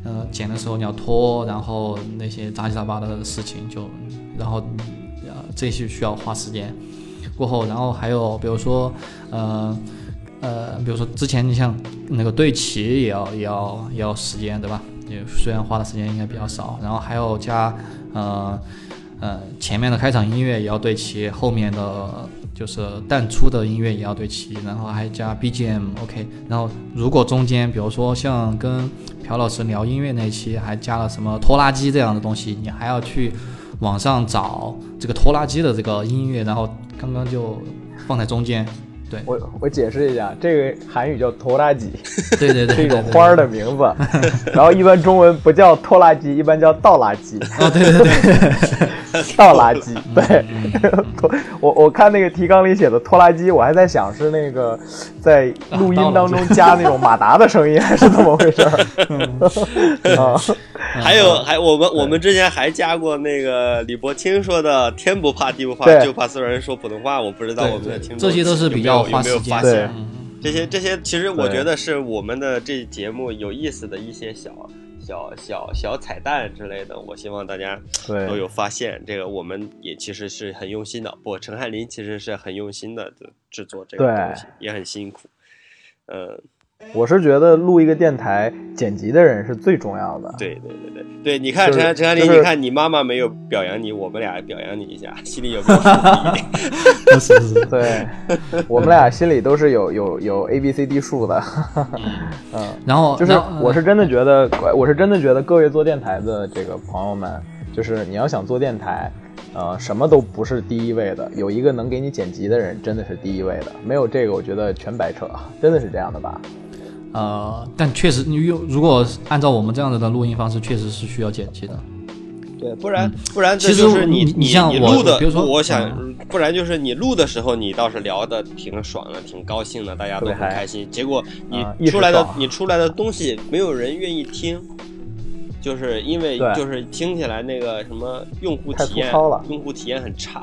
呃，剪的时候你要拖，然后那些杂七杂八的事情就，然后，呃，这些需要花时间。过后，然后还有比如说，呃，呃，比如说之前你像那个对齐也要也要也要时间，对吧？也虽然花的时间应该比较少，然后还有加，呃，呃，前面的开场音乐也要对齐，后面的。就是淡出的音乐也要对齐，然后还加 BGM，OK、然后如果中间，比如说像跟朴老师聊音乐那期，还加了什么拖拉机这样的东西，你还要去网上找这个拖拉机的这个音乐，然后刚刚就放在中间。对，我我解释一下，这个韩语叫拖拉机，对对对，是一种花儿的名字。然后一般中文不叫拖拉机，一般叫倒垃圾。哦，对对对，倒垃圾。对，我我看那个提纲里写的拖拉机，我还在想是那个在录音当中加那种马达的声音，还是怎么回事儿？啊，还有还我们我们之前还加过那个李伯清说的“天不怕地不怕，就怕所有人说普通话”。我不知道我们的听众这些都是比较有没有发现嗯这些这些，其实我觉得是我们的这节目有意思的一些小小小小彩蛋之类的。我希望大家都有发现，这个我们也其实是很用心的。不，陈汉林其实是很用心的制作这个东西，也很辛苦。嗯，我是觉得录一个电台，剪辑的人是最重要的。对对对对对，你看就是陈陈汉林，你看你妈妈没有表扬你，我们俩表扬你一下，心里有没有数比？是是是，对，我们俩心里都是有有有 A B C D 数的。嗯，然后就是我是真的觉得，我是真的觉得各位做电台的这个朋友们，就是你要想做电台，呃，什么都不是第一位的，有一个能给你剪辑的人真的是第一位的，没有这个，我觉得全白扯，真的是这样的吧？呃，但确实，你用如果按照我们这样子的录音方式，确实是需要剪辑的。对，不然不然这其实就是你你你像我你录的，比如说我想嗯不然就是你录的时候你倒是聊的挺爽的，挺高兴的，大家都很开心。结果你出来的、爽你出来的东西没有人愿意听，就是因为就是听起来那个什么用户体验用户体验很差。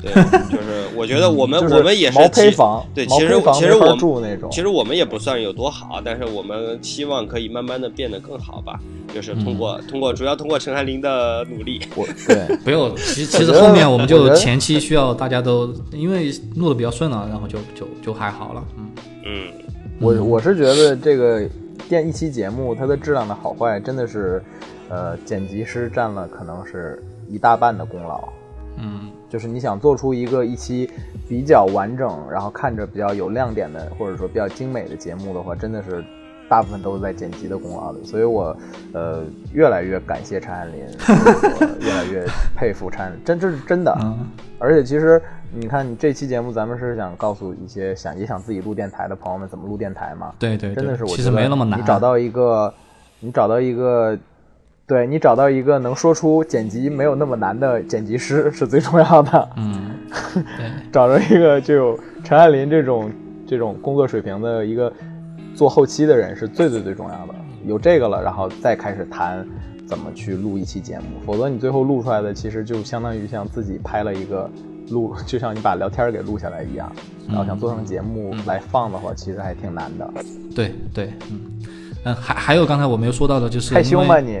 对，就是我觉得我们、就是我们也是毛坯其房，对，其实其实我住那种，其实我们也不算有多好，但是我们希望可以慢慢的变得更好吧，就是通过、嗯通过主要通过陈汉林的努力。我对 不用，其其实后面我们就前期需要大家都因为录的比较顺了，然后就就就还好了，嗯。嗯，我我是觉得这个电一期节目它的质量的好坏，真的是，呃，剪辑师占了可能是一大半的功劳。嗯，就是你想做出一个一期比较完整，然后看着比较有亮点的，或者说比较精美的节目的话，真的是大部分都是在剪辑的功劳里。所以我呃越来越感谢陈汉林，我越来越佩服陈汉林，真这是真的。嗯而且其实你看，你这期节目咱们是想告诉一些想也想自己录电台的朋友们怎么录电台嘛？对对对，真的是我其实觉得没那么难。你找到一个，你找到一个，对你找到一个能说出剪辑没有那么难的剪辑师是最重要的。嗯，对，找着一个就有陈汉林这种这种工作水平的一个做后期的人是最最最重要的。有这个了，然后再开始谈怎么去录一期节目，否则你最后录出来的其实就相当于像自己拍了一个录，就像你把聊天儿给录下来一样。然后想做成节目来放的话，其实还挺难的。对对，嗯嗯，还还有刚才我没有说到的，就是害羞因为吗你？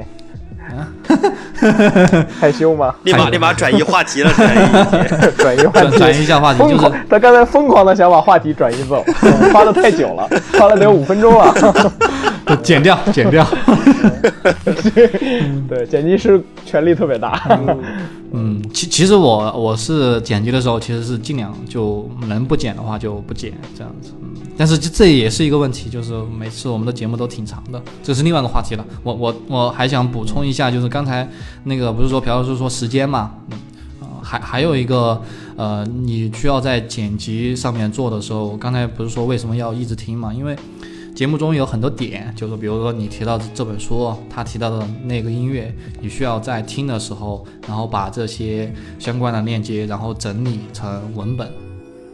害羞吗？立马立马转移话题了，转移话题。转移话题，转转移一下话题，疯狂就是，他刚才疯狂的想把话题转移走，花的太久了，花了得有五分钟了。剪掉剪掉。对，剪辑师权力特别大。嗯，其其实我我是剪辑的时候，其实是尽量就能不剪的话就不剪这样子。但是这这也是一个问题，就是每次我们的节目都挺长的，这是另外一个话题了。我我我还想补充一下，就是刚才那个不是说朴老师说时间嘛，嗯，呃，还还有一个呃，你需要在剪辑上面做的时候，刚才不是说为什么要一直听嘛？因为节目中有很多点，就是比如说你提到这本书，他提到的那个音乐，你需要在听的时候，然后把这些相关的链接，然后整理成文本，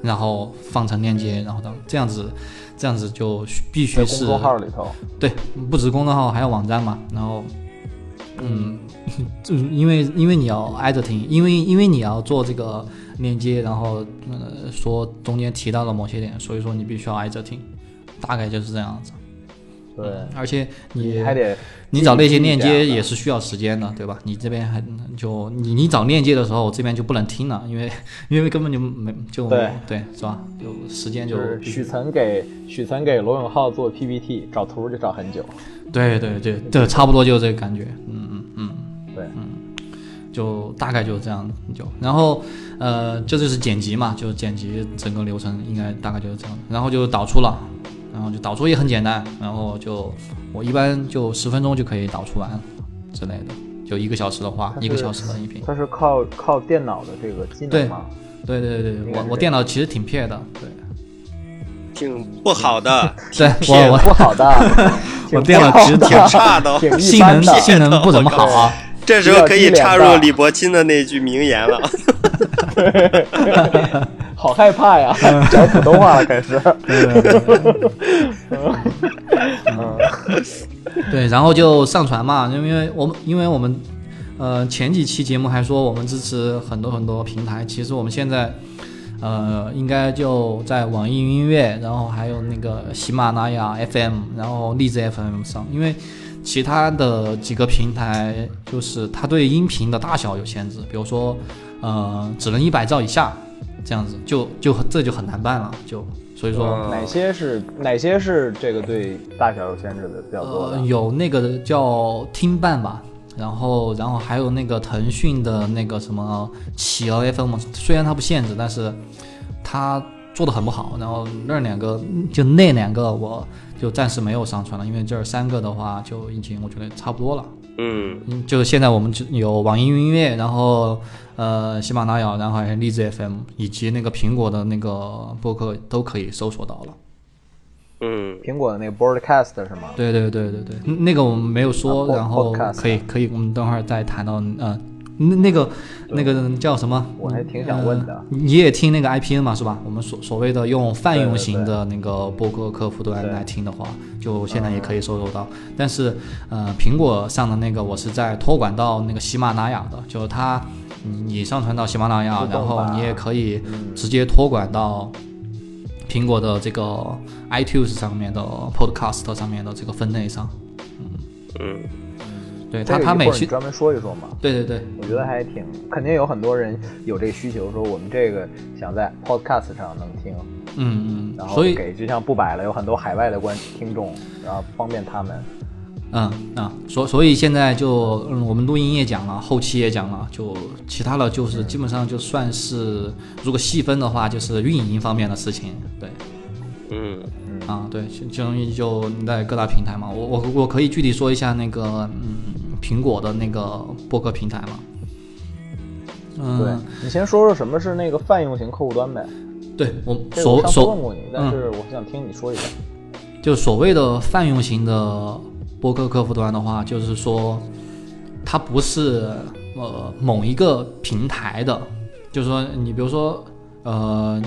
然后放成链接，然后当这样子，这样子就必须是公众号里头，对，不止公众号，还有网站嘛。然后，嗯，就是因为因为你要挨着听，因为因为你要做这个链接，然后呃说中间提到了某些点，所以说你必须要挨着听，大概就是这样子。对，而且你你还得你找那些链接也是需要时间的，对吧？你这边还就你你找链接的时候，这边就不能听了，因为因为根本就没就对对是吧？就时间就就是许岑给许岑给罗永浩做 PPT，找图就找很久。对对对对，差不多就是这个感觉，嗯嗯嗯。对嗯，就大概就是这样，就然后呃，这就是剪辑嘛，就剪辑整个流程应该大概就是这样，然后就导出了，然后就导出也很简单，然后就我一般就十分钟就可以导出完之类的，就一个小时的话，一个小时的音频。它是靠靠电脑的这个技对能吗？对对对对，我我电脑其实挺撇的，对挺不好的，对 我我不好的，我电脑其实挺差的哦挺一性能般的。性能不怎么好啊，这时候可以插入李伯清的那句名言了。好害怕呀！讲普通话了，开始。对，然后就上传嘛，因为我们因为我们呃前几期节目还说我们支持很多很多平台，其实我们现在呃应该就在网易云音乐，然后还有那个喜马拉雅 FM，然后荔枝 FM 上，因为其他的几个平台就是它对音频的大小有限制，比如说呃只能一百兆以下这样子，就就这就很难办了，就所以说。哪些是哪些是这个对大小有限制的比较多的呃，？有那个叫听办吧，然后然后还有那个腾讯的那个什么企鹅 FM，虽然它不限制，但是它做的很不好。然后那两个就那两个我就暂时没有上传了，因为这三个的话就已经我觉得差不多了。嗯，就是现在我们就有网易云音乐，然后呃喜马拉雅，然后还有荔枝 FM，以及那个苹果的那个播客都可以搜索到了。嗯，苹果的那个 Broadcast 是吗？对对对对对，嗯那个我们没有说，然后可以可以，我们等会儿再谈到，呃，那那个那个叫什么？我还挺想问的呃你也听那个 IPN 嘛，是吧？我们所所谓的用泛用型的那个播客客户端对来听的话，就现在也可以搜索到。但是呃，苹果上的那个我是在托管到那个喜马拉雅的，就是它嗯你上传到喜马拉雅然后你也可以嗯直接托管到苹果的这个 iTunes 上面的 Podcast 上面的这个分类上。嗯，对这个它它每期专门说一说嘛。对对对，我觉得还挺，肯定有很多人有这个需求，说我们这个想在 Podcast 上能听，嗯嗯，然后所以给就像不摆了，有很多海外的观听众，然后方便他们。嗯啊，所所以现在就嗯，我们录音也讲了，后期也讲了，就其他的就是基本上就算是，如果细分的话，就是运营方面的事情，对。嗯，啊，对，就就容易就在各大平台嘛，我我我可以具体说一下那个嗯苹果的那个播客平台嘛。嗯，对你先说说什么是那个泛用型客户端呗？对我所所问过你，但是我想听你说一下。就所谓的泛用型的播客客户端的话，就是说它不是呃某一个平台的，就是说你比如说呃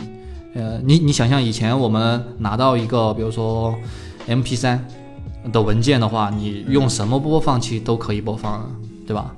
呃你你想象以前我们拿到一个比如说 MP 3的文件的话，你用什么播放器都可以播放，对吧？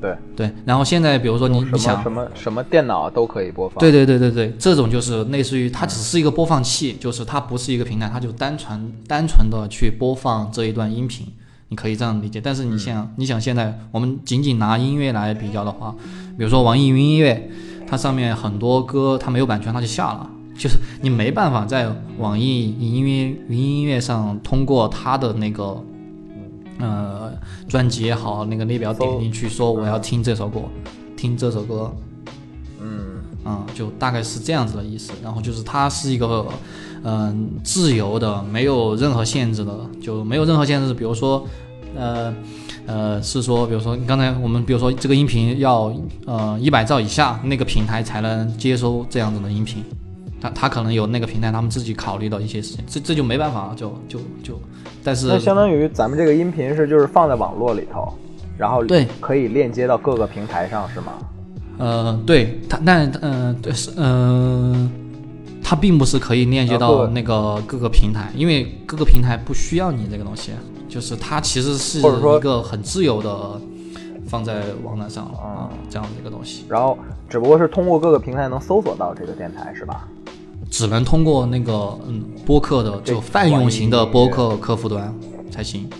对，对，然后现在比如说你你想什么什么电脑都可以播放。对对对对对，这种就是类似于它只是一个播放器，就是它不是一个平台，它就单纯单纯的去播放这一段音频，你可以这样理解。但是你想，你想现在我们仅仅拿音乐来比较的话，比如说网易云音乐，它上面很多歌它没有版权，它就下了。就是你没办法在网易云音乐云音乐上通过它的那个呃专辑也好，那个列表点进去说我要听这首歌，听这首歌，嗯，嗯，就大概是这样子的意思。然后就是它是一个，嗯、自由的，没有任何限制的，就没有任何限制。比如说，呃，呃，是说，比如说刚才我们比如说这个音频要呃一百兆以下，那个平台才能接收这样子的音频。它它可能有那个平台他们自己考虑的一些事情，这这就没办法了，就就就，但是那相当于咱们这个音频是就是放在网络里头，然后对可以链接到各个平台上，是吗？呃，对它，那嗯、呃，对是嗯、呃，它并不是可以链接到那个各个平台，因为各个平台不需要你这个东西，就是它其实是一个很自由的放在网站上啊、这样的一个东西，然后只不过是通过各个平台能搜索到这个电台，是吧？只能通过那个嗯播客的就泛用型的播客客户端才行。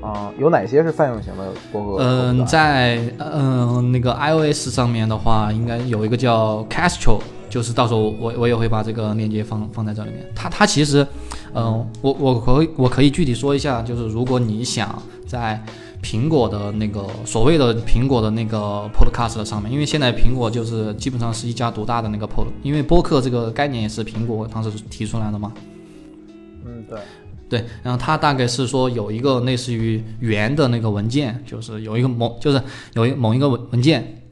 啊、有哪些是泛用型的播客？嗯，在嗯那个 iOS 上面的话，应该有一个叫 Castro，就是到时候我我也会把这个链接放放在这里面。它它其实，嗯，我我可以我可以具体说一下，就是如果你想在苹果的那个所谓的苹果的那个 Podcast 上面，因为现在苹果就是基本上是一家独大的那个 Pod，因为播客这个概念也是苹果当时提出来的嘛。嗯，对，对，然后它大概是说有一个类似于源的那个文件，就是有一个某就是有一某一个文文件，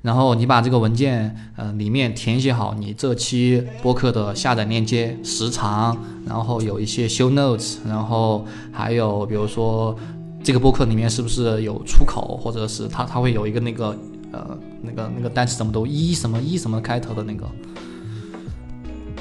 然后你把这个文件呃里面填写好你这期播客的下载链接、时长，然后有一些 show notes，然后还有比如说这个播客里面是不是有出口，或者是它它会有一个那个呃那个那个单词怎么读一什么一什么开头的那个。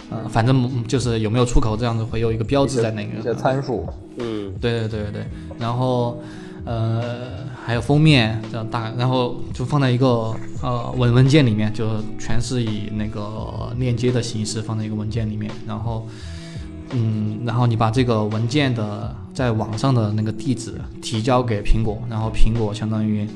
呃，反正就是有没有出口这样子会有一个标志在那个一些参数。嗯，对对对对对，然后呃还有封面这样大，然后就放在一个呃文文件里面，就全是以那个链接的形式放在一个文件里面，然后嗯，然后你把这个文件的在网上的那个地址提交给苹果，然后苹果相当于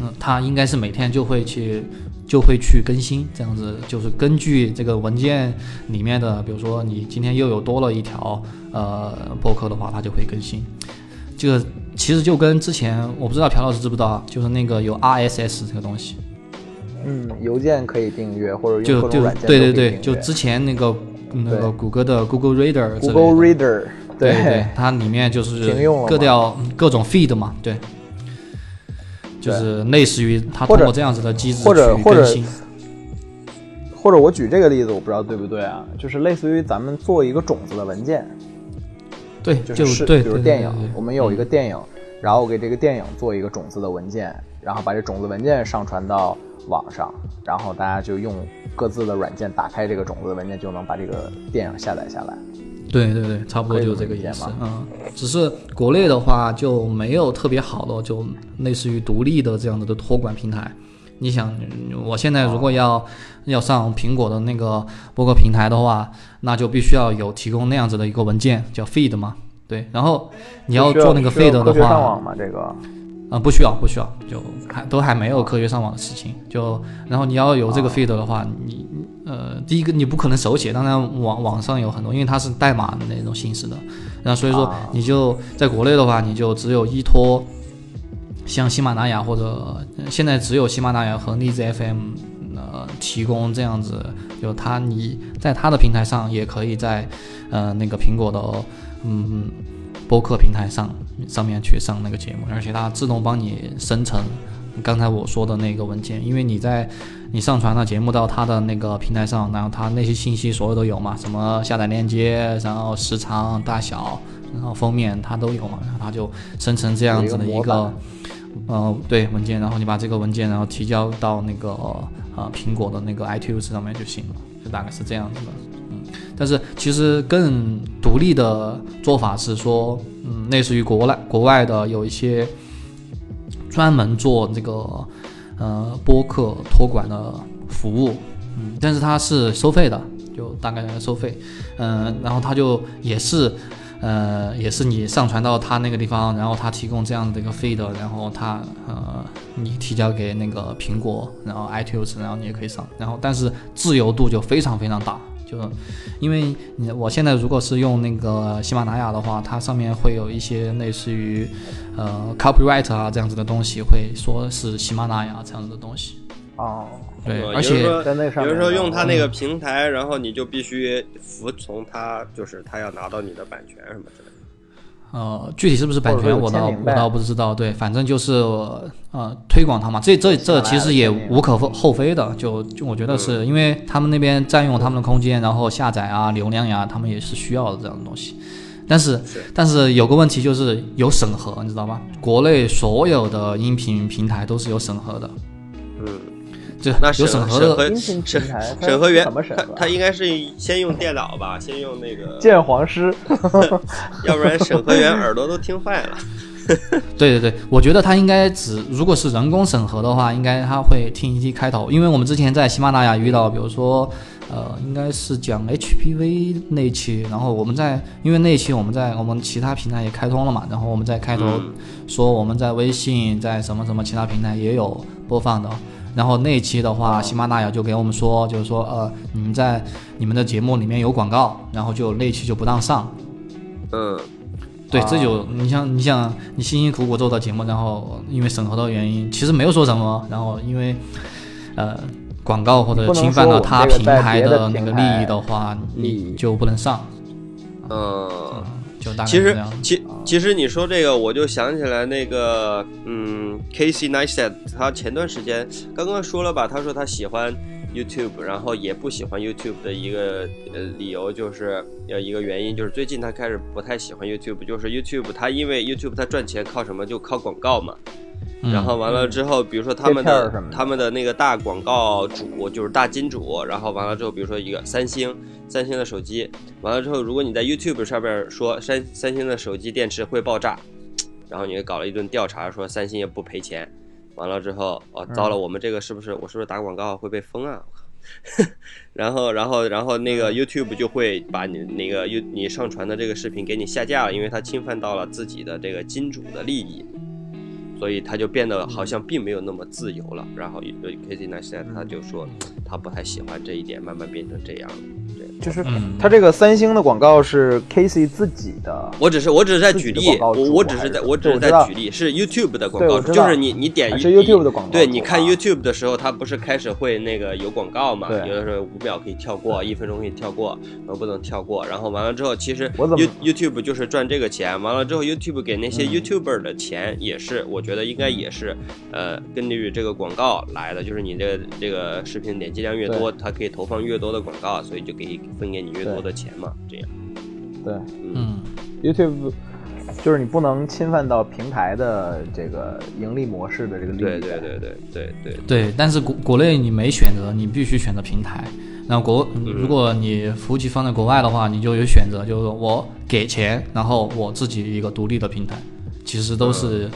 嗯，它应该是每天就会去。就会去更新，这样子就是根据这个文件里面的，比如说你今天又有多了一条呃博客的话，它就会更新。这个其实就跟之前我不知道朴老师知不知道，就是那个有 RSS 这个东西，嗯，邮件可以订阅，或者就就用各种软件对对对，就之前那个那个谷歌的 Google Reader Google Reader，对。对，它里面就是各吗调各种 feed 嘛，对，就是类似于它通过这样子的机制去更新。或者我举这个例子，我不知道对不对啊，就是类似于咱们做一个种子的文件，对，就就是对，比如对电影我们有一个电影，然后给这个电影做一个种子的文件，然后把这种子文件上传到网上，然后大家就用各自的软件打开这个种子文件，就能把这个电影下载下来。对对对，差不多就是这个意思。嗯，只是国内的话就没有特别好的，就类似于独立的这样子的托管平台。你想，我现在如果要要上苹果的那个播客平台的话，那就必须要有提供那样子的一个文件，叫 feed 嘛。对，然后你要做那个 feed 的话，上网吗？这个？啊，不需要，不需要，就还都还没有科学上网的事情。就然后你要有这个 feed 的话，你呃，第一个你不可能手写，当然网网上有很多，因为它是代码的那种形式的。然后所以说你就在国内的话，你就只有依托像喜马拉雅或者现在只有喜马拉雅和荔枝 FM 呃提供这样子，就它你在它的平台上也可以在呃那个苹果的嗯播客平台上。上面去上那个节目，而且它自动帮你生成刚才我说的那个文件，因为你在你上传了节目到它的那个平台上，然后它那些信息所有都有嘛，什么下载链接，然后时长、大小，然后封面它都有嘛，然后它就生成这样子的一个呃对文件，然后你把这个文件然后提交到那个呃苹果的那个 iTunes 上面就行了，就大概是这样子的，但是其实更独立的做法是说。嗯，类似于国外国外的有一些专门做这个呃播客托管的服务，嗯，但是它是收费的，就大概收费，嗯，然后它就也是呃也是你上传到它那个地方，然后它提供这样的一个 feed，然后它呃你提交给那个苹果，然后 iTunes，然后你也可以上，然后但是自由度就非常非常大。就，因为你我现在如果是用那个喜马拉雅的话，它上面会有一些类似于，呃，copyright 啊这样子的东西，会说是喜马拉雅这样子的东西。哦，对，而且在那上，比如说用它那个平台，然后你就必须服从它，就是它要拿到你的版权什么之类的。呃，具体是不是版权，我倒我倒不知道。对，反正就是呃推广它嘛，这这这其实也无可厚非的。就就我觉得是因为他们那边占用他们的空间，然后下载啊、流量呀，他们也是需要的这样的东西。但是但是有个问题就是有审核，你知道吗？国内所有的音频平台都是有审核的。那审核的审审核员，他他应该是先用电脑吧，先用那个鉴黄师，要不然审核员耳朵都听坏了。对对对，我觉得他应该只如果是人工审核的话，应该他会听一听开头，因为我们之前在喜马拉雅遇到，比如说呃，应该是讲 HPV 那一期，然后我们在因为那一期我们在我们其他平台也开通了嘛，然后我们在开头说我们在微信在什么什么其他平台也有播放的。然后那一期的话，喜马拉雅就给我们说，就是说，呃，你们在你们的节目里面有广告，然后就那一期就不让上。嗯，对，这就你像你像你辛辛苦苦做的节目，然后因为审核的原因，其实没有说什么，然后因为呃广告或者侵犯了他平台的那个利益的话，你就不能上。嗯。就大概其实，其其实你说这个，我就想起来那个，嗯，Casey Neistat，他前段时间刚刚说了吧，他说他喜欢 YouTube，然后也不喜欢 YouTube 的一个呃理由就是呃一个原因就是最近他开始不太喜欢 YouTube，就是 YouTube 他因为 YouTube 他赚钱靠什么？就靠广告嘛。然后完了之后，比如说他们的他们的那个大广告主就是大金主，然后完了之后，比如说一个三星，三星的手机，完了之后，如果你在 YouTube 上面说三三星的手机电池会爆炸，然后你搞了一顿调查，说三星也不赔钱，完了之后，哦，糟了，我们这个是不是我是不是打广告会被封啊？然后然后然后那个 YouTube 就会把你那个 You 你上传的这个视频给你下架了，因为它侵犯到了自己的这个金主的利益。所以他就变得好像并没有那么自由了。然后 k z n i s t a 他就说他不太喜欢这一点，慢慢变成这样了。对，就是他这个三星的广告是 Casey 自己的。我只是我只是在举例，我我只是在我只是在举例，是 YouTube 的广告，就是你你点是 YouTube 的广告。对，你看 YouTube 的时候，它不是开始会那个有广告嘛？有的时候五秒可以跳过，一分钟可以跳过，然后不能跳过。然后完了之后，其实 You YouTube 就是赚这个钱。完了之后，YouTube 给那些 YouTuber 的钱也是我觉。觉得应该也是，呃，根据这个广告来的，就是你这个这个视频点击量越多，它可以投放越多的广告，所以就给分给你越多的钱嘛，这样。对，嗯，YouTube，就是你不能侵犯到平台的这个盈利模式的这个利益。对对对对对对，对，但是国国内你没选择，你必须选择平台。然后国，如果你服务器放在国外的话，你就有选择，就是我给钱，然后我自己一个独立的平台，其实都是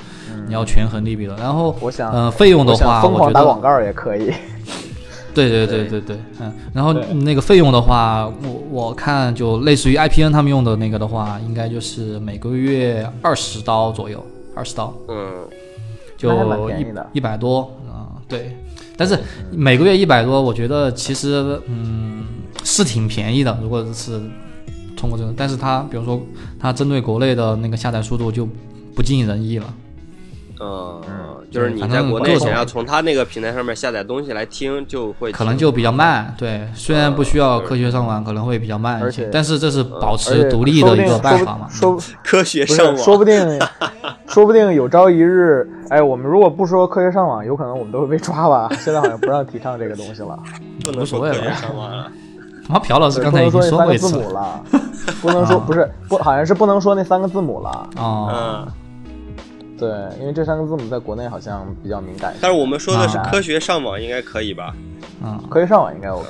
你要权衡利弊了。然后，我想嗯、费用的话，疯我觉得狂打广告也可以。对对对对对，嗯，然后那个费用的话，我我看就类似于 IPN 他们用的那个的话，应该就是每个月二十刀左右，二十刀嗯，就一一百多啊、对。但是每个月一百多，我觉得其实嗯是挺便宜的，如果是通过这个，但是它比如说它针对国内的那个下载速度就不尽人意了。嗯，就是你反在国内想要从他那个平台上面下载东西来听，就会可能就比较慢，对，虽然不需要科学上网，可能会比较慢一而且，些但是这是保持独立的一个办法嘛。说不科学上网，说不定，说不定有朝一日，哎，我们如果不说科学上网，有可能我们都会被抓吧？现在好像不让提倡这个东西了，不能说科学上网了。他妈朴老师刚才已经说那三过一次个字母了，不能说 不是不，好像是不能说那三个字母了。哦，嗯，对，因为这三个字母在国内好像比较敏感一些。但是我们说的是啊科学上网，应该可以吧？嗯，科学上网应该 OK。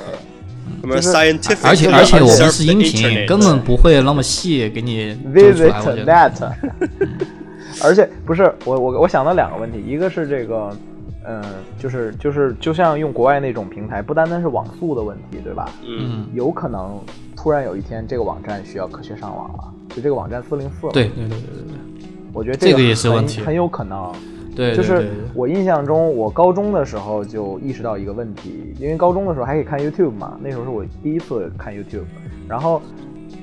什么就是 scientific，而且就是而且我们是音频，根本不会那么细给你 Visit 得。that，而且不是我我我想到两个问题，一个是这个，嗯，就是就是就像用国外那种平台，不单单是网速的问题，对吧？嗯，嗯，有可能突然有一天这个网站需要科学上网了，就这个网站四零四了。对，对对对对我觉得这个个也是问题很很有可能。对，就是我印象中，我高中的时候就意识到一个问题，因为高中的时候还可以看 YouTube 嘛，那时候是我第一次看 YouTube，然后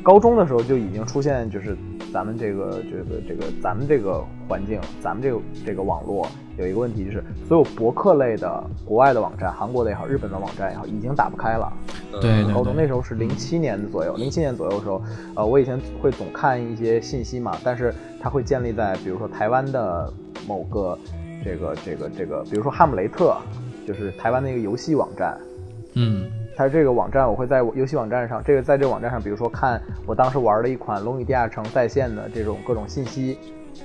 高中的时候就已经出现，就是咱们这个这个这个咱们这个环境，咱们这个这个网络有一个问题，就是所有博客类的国外的网站，韩国的也好，日本的网站也好，已经打不开了。对对高中那时候是零七年左右，零七年左右的时候，呃，我以前会总看一些信息嘛，但是它会建立在比如说台湾的某个这个这个这个，比如说哈姆雷特，就是台湾的一个游戏网站，嗯它这个网站我会在游戏网站上，这个在这个网站上，比如说看我当时玩的一款《龙与地下城》在线的这种各种信息，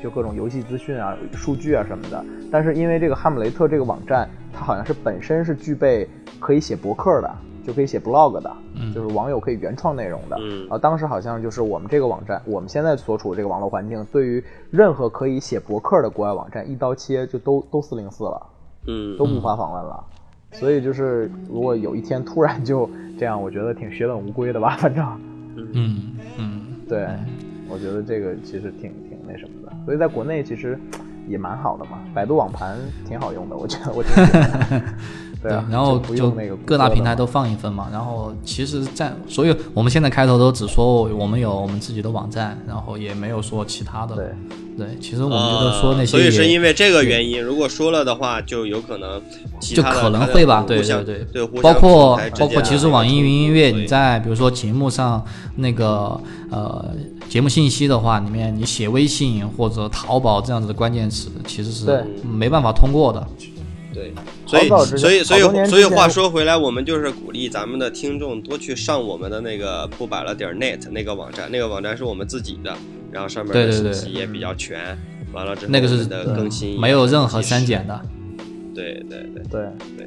就各种游戏资讯啊、数据啊什么的。但是因为这个哈姆雷特这个网站，它好像是本身是具备可以写博客的，就可以写 blog 的，就是网友可以原创内容的。嗯啊，当时好像就是我们这个网站，我们现在所处这个网络环境，对于任何可以写博客的国外网站，一刀切就都都四零四了。嗯都不发访问了。所以就是，如果有一天突然就这样，我觉得挺血本无归的吧。反正，嗯嗯，对，我觉得这个其实挺挺那什么的。所以在国内其实也蛮好的嘛，百度网盘挺好用的，我觉得我挺喜欢的。对啊，然后就各大平台都都放一份嘛。然后其实在，所以我们现在开头都只说我们有我们自己的网站，然后也没有说其他的。对对，其实我们觉得说那些啊所以是因为这个原因，如果说了的话，就有可能就可能会吧，对对对，包括包括其实网易云音乐，你在比如说节目上那个呃节目信息的话，里面你写微信或者淘宝这样子的关键词，其实是没办法通过的。对，所以所以所以所以话说回来，我们就是鼓励咱们的听众多去上我们的那个不摆了点儿 net 那个网站，那个网站是我们自己的，然后上面的信息也比较全。完了之后，那个是更新没有任何删减的，对对对，对。对。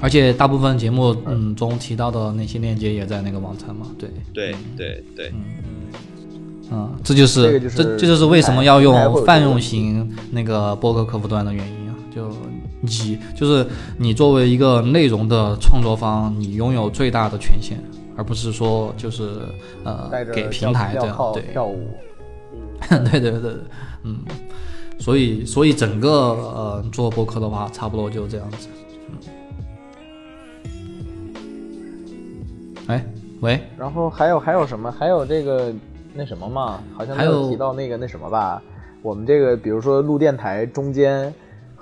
而且大部分节目嗯。中提到的那些链接也在那个网站嘛，对，对对对，嗯，这就是这就是这这就是为什么要用泛用型那个播客客户端的原因啊，就你就是你作为一个内容的创作方，你拥有最大的权限，而不是说就是呃给平台这样对。跳舞，对对对对，嗯，所以所以整个呃做播客的话，差不多就这样子。嗯，哎，喂，然后还有还有什么？还有这个那什么嘛？好像没还有提到那个那什么吧？我们这个比如说录电台中间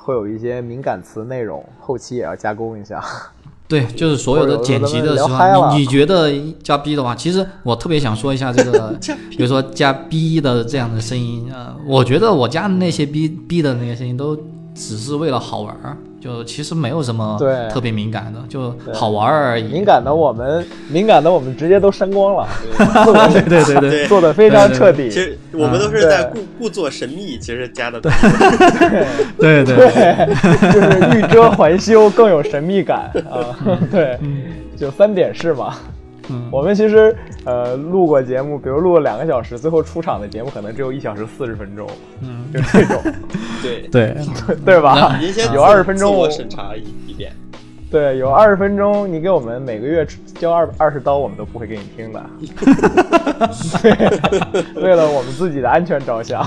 会有一些敏感词内容，后期也要加工一下。对，就是所有的剪辑的时候你你觉得加 B 的话，其实我特别想说一下这个，比如说加 B 的这样的声音啊、呃我觉得我加的那些 B B 的那些声音都只是为了好玩儿，就其实没有什么对。特别敏感的，就好玩儿而已。敏感的我们，敏感的我们直接都删光了，对对对对，做的非常彻底。其实我们都是在故故作神秘，其实加的对。对对，对，就是欲遮还羞，更有神秘感。啊。对，就三点式嘛。嗯我们其实呃录过节目，比如录了两个小时，最后出场的节目可能只有一小时四十分钟，嗯，就这种，对。对，对吧？有二十分钟我我审查一一遍，对，有二十分钟，你给我们每个月交二二十刀，我们都不会给你听的。对，为了我们自己的安全着想。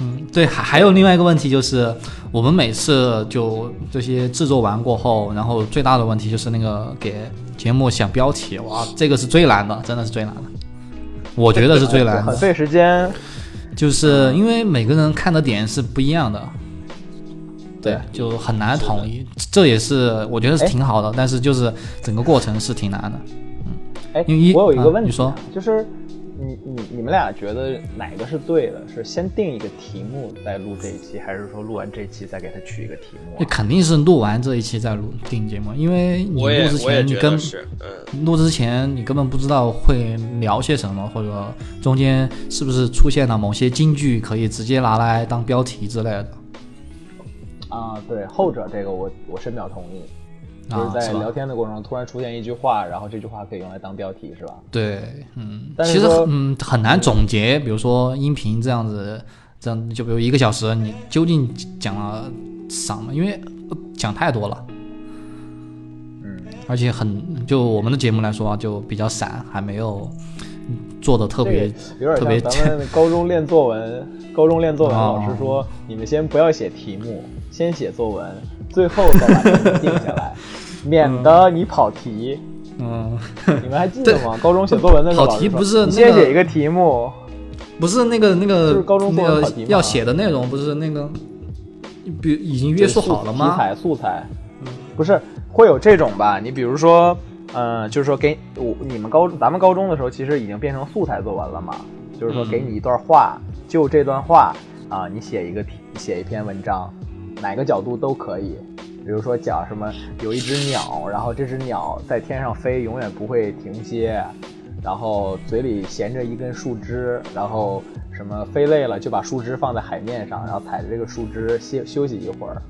嗯，对，还还有另外一个问题就是，我们每次就这些制作完过后，然后最大的问题就是那个给节目想标题，哇，这个是最难的，真的是最难的，我觉得是最难的，很费时间。就是因为每个人看的点是不一样的。对，就很难统一，这也是我觉得是哎挺好的，但是就是整个过程是挺难的。嗯哎因为一，我有一个问题、啊你说，就是你你你们俩觉得哪个是对的？是先定一个题目再录这一期，还是说录完这一期再给他取一个题目啊、那肯定是录完这一期再录定节目，因为你录之前你根得是，嗯，录之前你根本不知道会聊些什么，或者中间是不是出现了某些金句可以直接拿来当标题之类的。啊，对，后者这个我我深表同意。就是在聊天的过程中突然出现一句话，然后这句话可以用来当标题，是吧？对，嗯，其实但是嗯很难总结，比如说音频这样子，这样就比如一个小时，你究竟讲了什么？因为讲太多了，嗯，而且很就我们的节目来说啊，就比较散，还没有做的特别特别点像咱们 高中练作文，高中练作文，哦老师说你们先不要写题目，先写作文，最后再把定下来，免得你跑题。嗯，你们还记得吗？高中写作文的时候，跑题不是那个先写一个题目，不是那个那个就是高中作那个文考题嘛要写的内容，不是那个，比已经约束好了吗题吗？材素材，不是会有这种吧？你比如说，嗯、就是说给我你们高咱们高中的时候，其实已经变成素材作文了嘛。就是说，嗯给你一段话，就这段话啊，你写一个题，写一篇文章，哪个角度都可以。比如说讲什么，有一只鸟，然后这只鸟在天上飞，永远不会停歇，然后嘴里衔着一根树枝，然后什么飞累了就把树枝放在海面上，然后踩着这个树枝歇休息一会儿，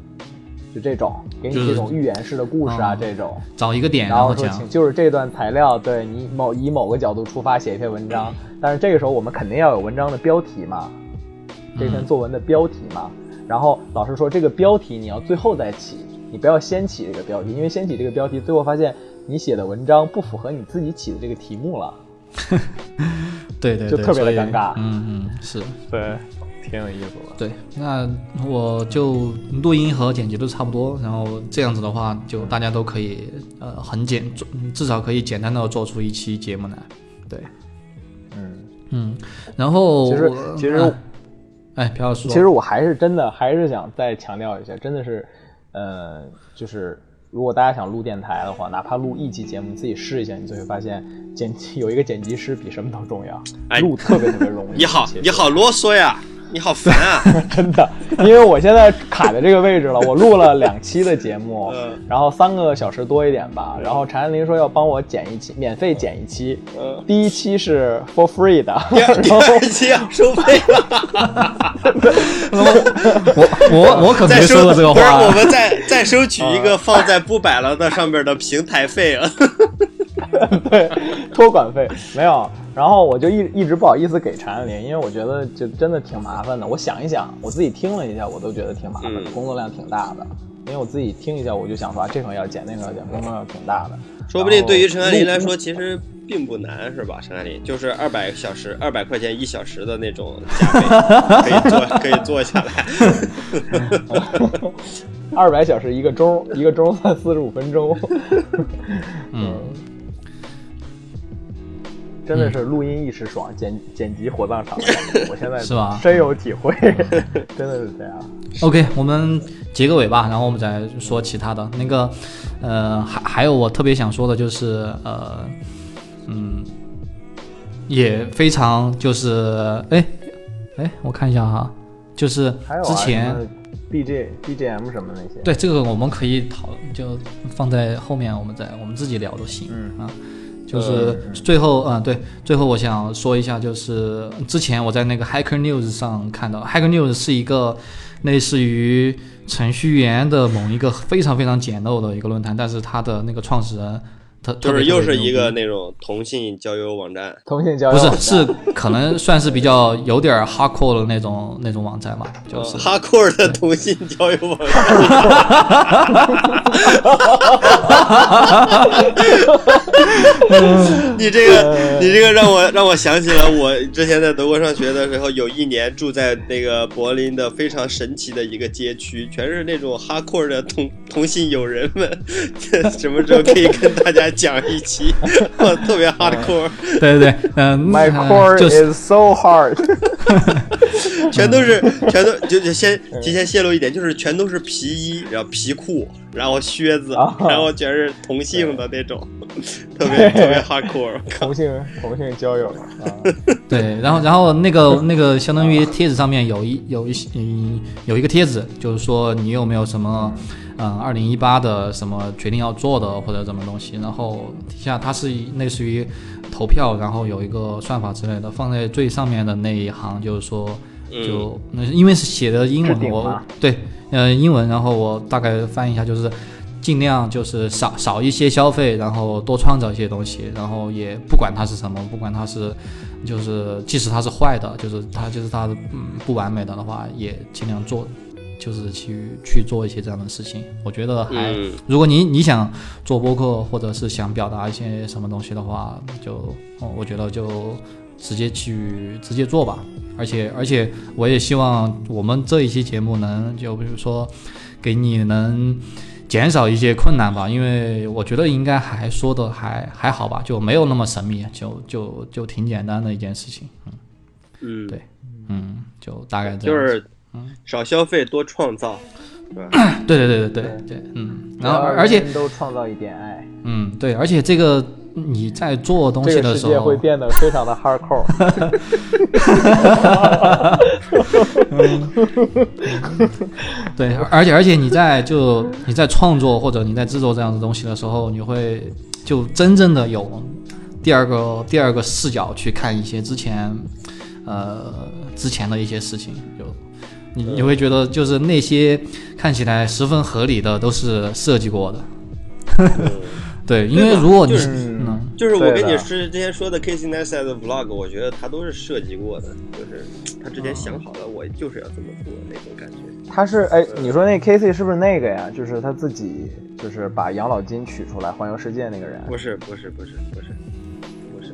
就这种给你就是这种寓言式的故事啊，嗯这种。找一个点，然后说，请就是这段材料，对你某以某个角度出发写一篇文章，但是这个时候我们肯定要有文章的标题嘛，这篇作文的标题嘛。然后老师说这个标题你要最后再起，你不要先起这个标题，因为先起这个标题，最后发现你写的文章不符合你自己起的这个题目了。对对 对，就特别的尴尬嗯嗯，是对，挺有意思的。对。那我就录音和剪辑都差不多，然后这样子的话，就大家都可以呃很简，至少可以简单的做出一期节目来。对，嗯，嗯，然后其实我其实哎哎，朴老师，其实我还是真的还是想再强调一下，真的是，呃，就是如果大家想录电台的话，哪怕录一期节目，你自己试一下，你就会发现剪辑有一个剪辑师比什么都重要，哎录特别特别容易。你好你好啰嗦呀，你好烦啊！真的，因为我现在卡在这个位置了，我录了两期的节目，嗯然后三个小时多一点吧。然后陈安林说要帮我剪一期，免费剪一期。嗯第一期是 for free 的，第二期要收费了，我我我可没再收说过这个不是话我。们再再收取一个放在不摆了的上面的平台费啊。对，托管费没有。然后我就一一直不好意思给陈安林，因为我觉得就真的挺麻烦的。我想一想，我自己听了一下，我都觉得挺麻烦的，嗯工作量挺大的。因为我自己听一下，我就想说啊，这个要剪，那个要剪，工作量挺大的。说不定对于陈安林来说，其实并不难，是吧？陈安林就是二百小时、二百块钱一小时的那种价位，可以做可以做下来。二百小时一个钟，一个钟算四十五分钟。嗯，真的是录音一时爽，剪剪辑火葬场的感觉，我现在是吧深有体会，真的是这样。OK，我们结个尾吧，然后我们再说其他的。那个，呃，还还有我特别想说的就是，呃，嗯，也非常就是，哎，哎，我看一下哈，就是之前、什么 BJ BGM 什么那些。对这个我们可以讨，就放在后面我们再我们自己聊都行、嗯啊。就是最后，嗯，对，最后我想说一下，就是之前我在那个 Hacker News 上看到，Hacker News 是一个类似于程序员的某一个非常非常简陋的一个论坛，但是它的那个创始人，特就是又是一个那种同性交友网站。同性交友不是是可能算是比较有点 hardcore 的那种那种网站吧，就是哈库尔的同性交友网站。你这个，你这个让我让我想起了我之前在德国上学的时候，有一年住在那个柏林的非常神奇的一个街区，全是那种哈库尔的同同性友人们。什么时候可以跟大家讲一期？我特别 hardcore，对对对，嗯、My 呃 core 就是 is so hard 全都是全都就就先提前泄露一点，就是全都是皮衣，然后皮裤，然后靴子，啊然后全是同性的那种，特别特别 hardcore。同性同性交友啊，对，然后然后那个那个相当于帖子上面有一有一嗯有一个帖子，就是说你有没有什么嗯二零一八的什么决定要做的或者什么东西，然后底下它是类似于投票，然后有一个算法之类的，放在最上面的那一行就是说就那、因为是写的英文，我对呃英文，然后我大概翻译一下就是。尽量就是少少一些消费，然后多创造一些东西，然后也不管它是什么，不管它是，就是即使它是坏的，就是它就是它嗯不完美的的话，也尽量做，就是去去做一些这样的事情。我觉得还，嗯如果你你想做播客，或者是想表达一些什么东西的话，就哦我觉得就直接去直接做吧。而且而且我也希望我们这一期节目能就比如说给你能。减少一些困难吧，因为我觉得应该还说的还还好吧，就没有那么神秘，就就就挺简单的一件事情，嗯嗯，对嗯，就大概这样少消费多创造？对对对对对对，嗯，然后而且都创造一点爱，嗯对，而且这个你在做东西的时候个世界会，变得非常的 hardcore。对，而且而且你在就你在创作或者你在制作这样的东西的时候，你会就真正的有第二个第二个视角去看一些之前呃之前的一些事情，就你你会觉得就是那些看起来十分合理的都是设计过的。对，因为如果你就是嗯就是我跟你是之前说的 Casey Neistat 的 vlog，我觉得他都是设计过的，就是他之前想好了，我就是要这么做那种感觉。他是哎，你说那 Casey 是不是那个呀？就是他自己就是把养老金取出来环游世界那个人，不是不是不是不是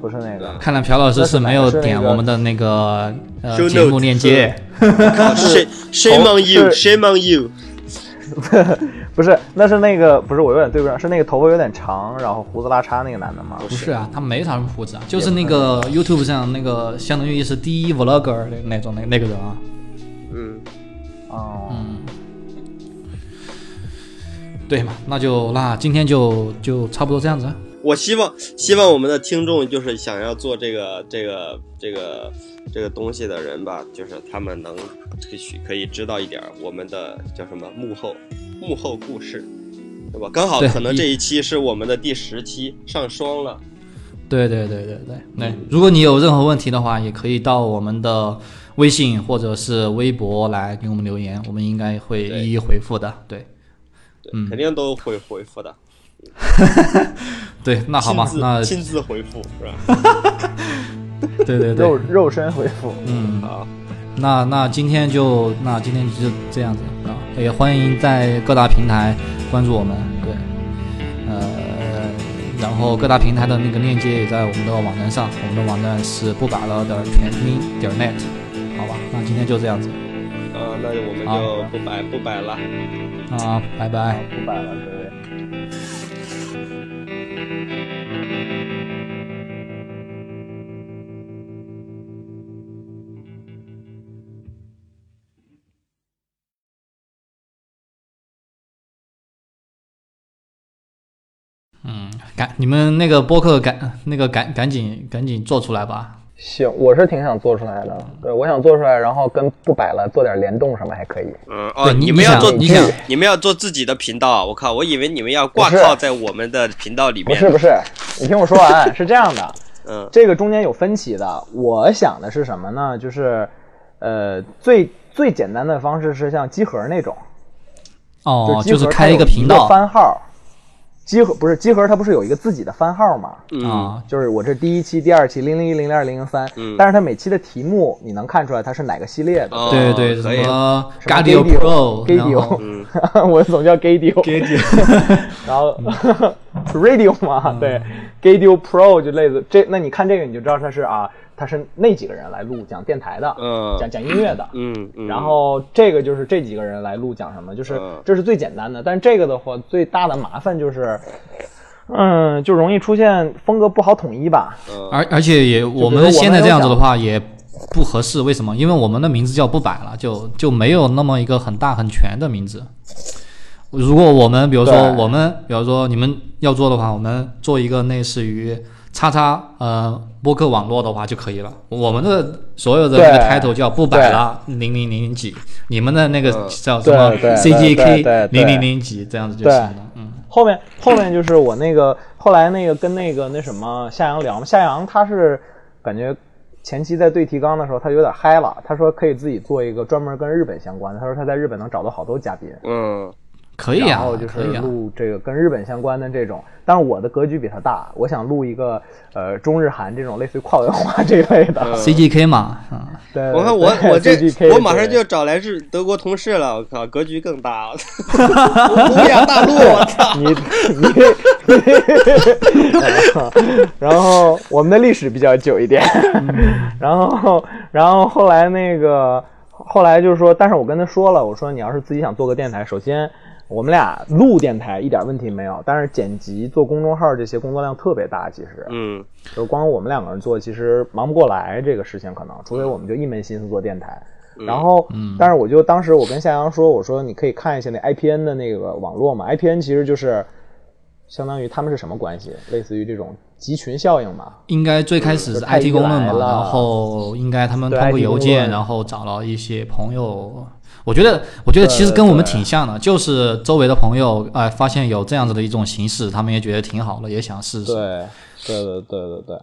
不是那个。看来朴老师是没有点我们的那个呃节目链接。靠，shame shame on you，shame on you。不是，那是那个不是我有点对不上，是那个头发有点长，然后胡子拉碴那个男的吗？不是啊，他没啥胡子啊，就是那个 YouTube 上那个相当于是第一 vlogger 那那种那那个人啊。嗯，哦，嗯，对嘛，那就那今天就就差不多这样子。啊我希望希望我们的听众就是想要做这个这个这个这个东西的人吧，就是他们能可以可以知道一点儿我们的叫什么幕后幕后故事，对吧？刚好可能这一期是我们的第十期，上双了。对对对对对对，如果你有任何问题的话，也可以到我们的微信或者是微博来给我们留言，我们应该会一一回复的。对对，嗯肯定都会回复的。对，那好吧那亲自回复是吧？对对对肉，肉身回复。嗯，好，那那今天就那今天就这样子啊，也欢迎在各大平台关注我们，对，呃，然后各大平台的那个链接也在我们的网站上，我们的网站是不摆了的全拼点 net，好吧，那今天就这样子呃，那我们就不摆不摆了。啊，拜拜。不摆了，各位。赶你们那个播客赶那个赶赶紧赶紧做出来吧，行，我是挺想做出来的。对，我想做出来，然后跟不摆了做点联动什么还可以。嗯哦，你们要做你想你们要做自己的频道，我靠，我以为你们要挂靠在我们的频道里面。不是不是，你听我说完，是这样的，嗯这个中间有分歧的。我想的是什么呢？就是，呃，最最简单的方式是像机核那种，哦，就是开一个频道番号。机核不是集合，它不是有一个自己的番号吗？嗯。啊，就是我这第一期、第二期零零一、零零二、零零三嗯，但是它每期的题目你能看出来它是哪个系列的。哦对对，什可以。么什么 Gadio Pro，然 Gadio 后嗯。我总叫 Gadio，然后 Radio 嘛，对，Gadio Pro 就类似这，那你看这个你就知道它是啊，它是那几个人来录讲电台的，嗯。讲讲音乐的，嗯嗯，然后这个就是这几个人来录讲什么，就是嗯。这是最简单的，但是这个的话最大的麻烦就是，嗯，就容易出现风格不好统一吧，嗯。而而且也我们现在这样子的话也不合适，为什么？因为我们的名字叫不摆了，就就没有那么一个很大很全的名字。如果我们比如说我们比如说你们要做的话，我们做一个类似于叉叉呃播客网络的话就可以了。我们的所有的那个对。title 叫不摆了零零零几，你们的那个嗯。叫什么对对对 CJK 对对零零零几这样子就行了。嗯，后面后面就是我那个后来那个跟那个那什么夏阳聊嘛，夏阳他是感觉前期在对提纲的时候他有点嗨了，他说可以自己做一个专门跟日本相关的，他说他在日本能找到好多嘉宾，嗯可以啊然后就，是。录这个跟日本相关的这种，但是我的格局比他大，我想录一个呃中日韩这种类似于跨文化这一类的。嗯 CGK 嘛，嗯，对，我看我我这 CGK 我马上就要找来日德国同事了，我靠，格局更大，欧亚大陆，我 操，你你，然后我们的历史比较久一点，然后然后后来那个后来就是说，但是我跟他说了，我说你要是自己想做个电台，首先我们俩录电台一点问题没有，但是剪辑做公众号这些工作量特别大，其实嗯就光我们两个人做，其实忙不过来这个事情，可能除非我们就一门心思做电台。然后，但是我就当时我跟夏阳说，我说你可以看一下那 IPN 的那个网络嘛，IPN 其实就是相当于他们是什么关系？类似于这种集群效应嘛。应该最开始是 IT 医功能嘛，然后应该他们通过邮件，然后找了一些朋友。我觉得，我觉得其实跟我们挺像的，就是周围的朋友，哎、发现有这样子的一种形式，他们也觉得挺好的，也想试试。对，对对对对对。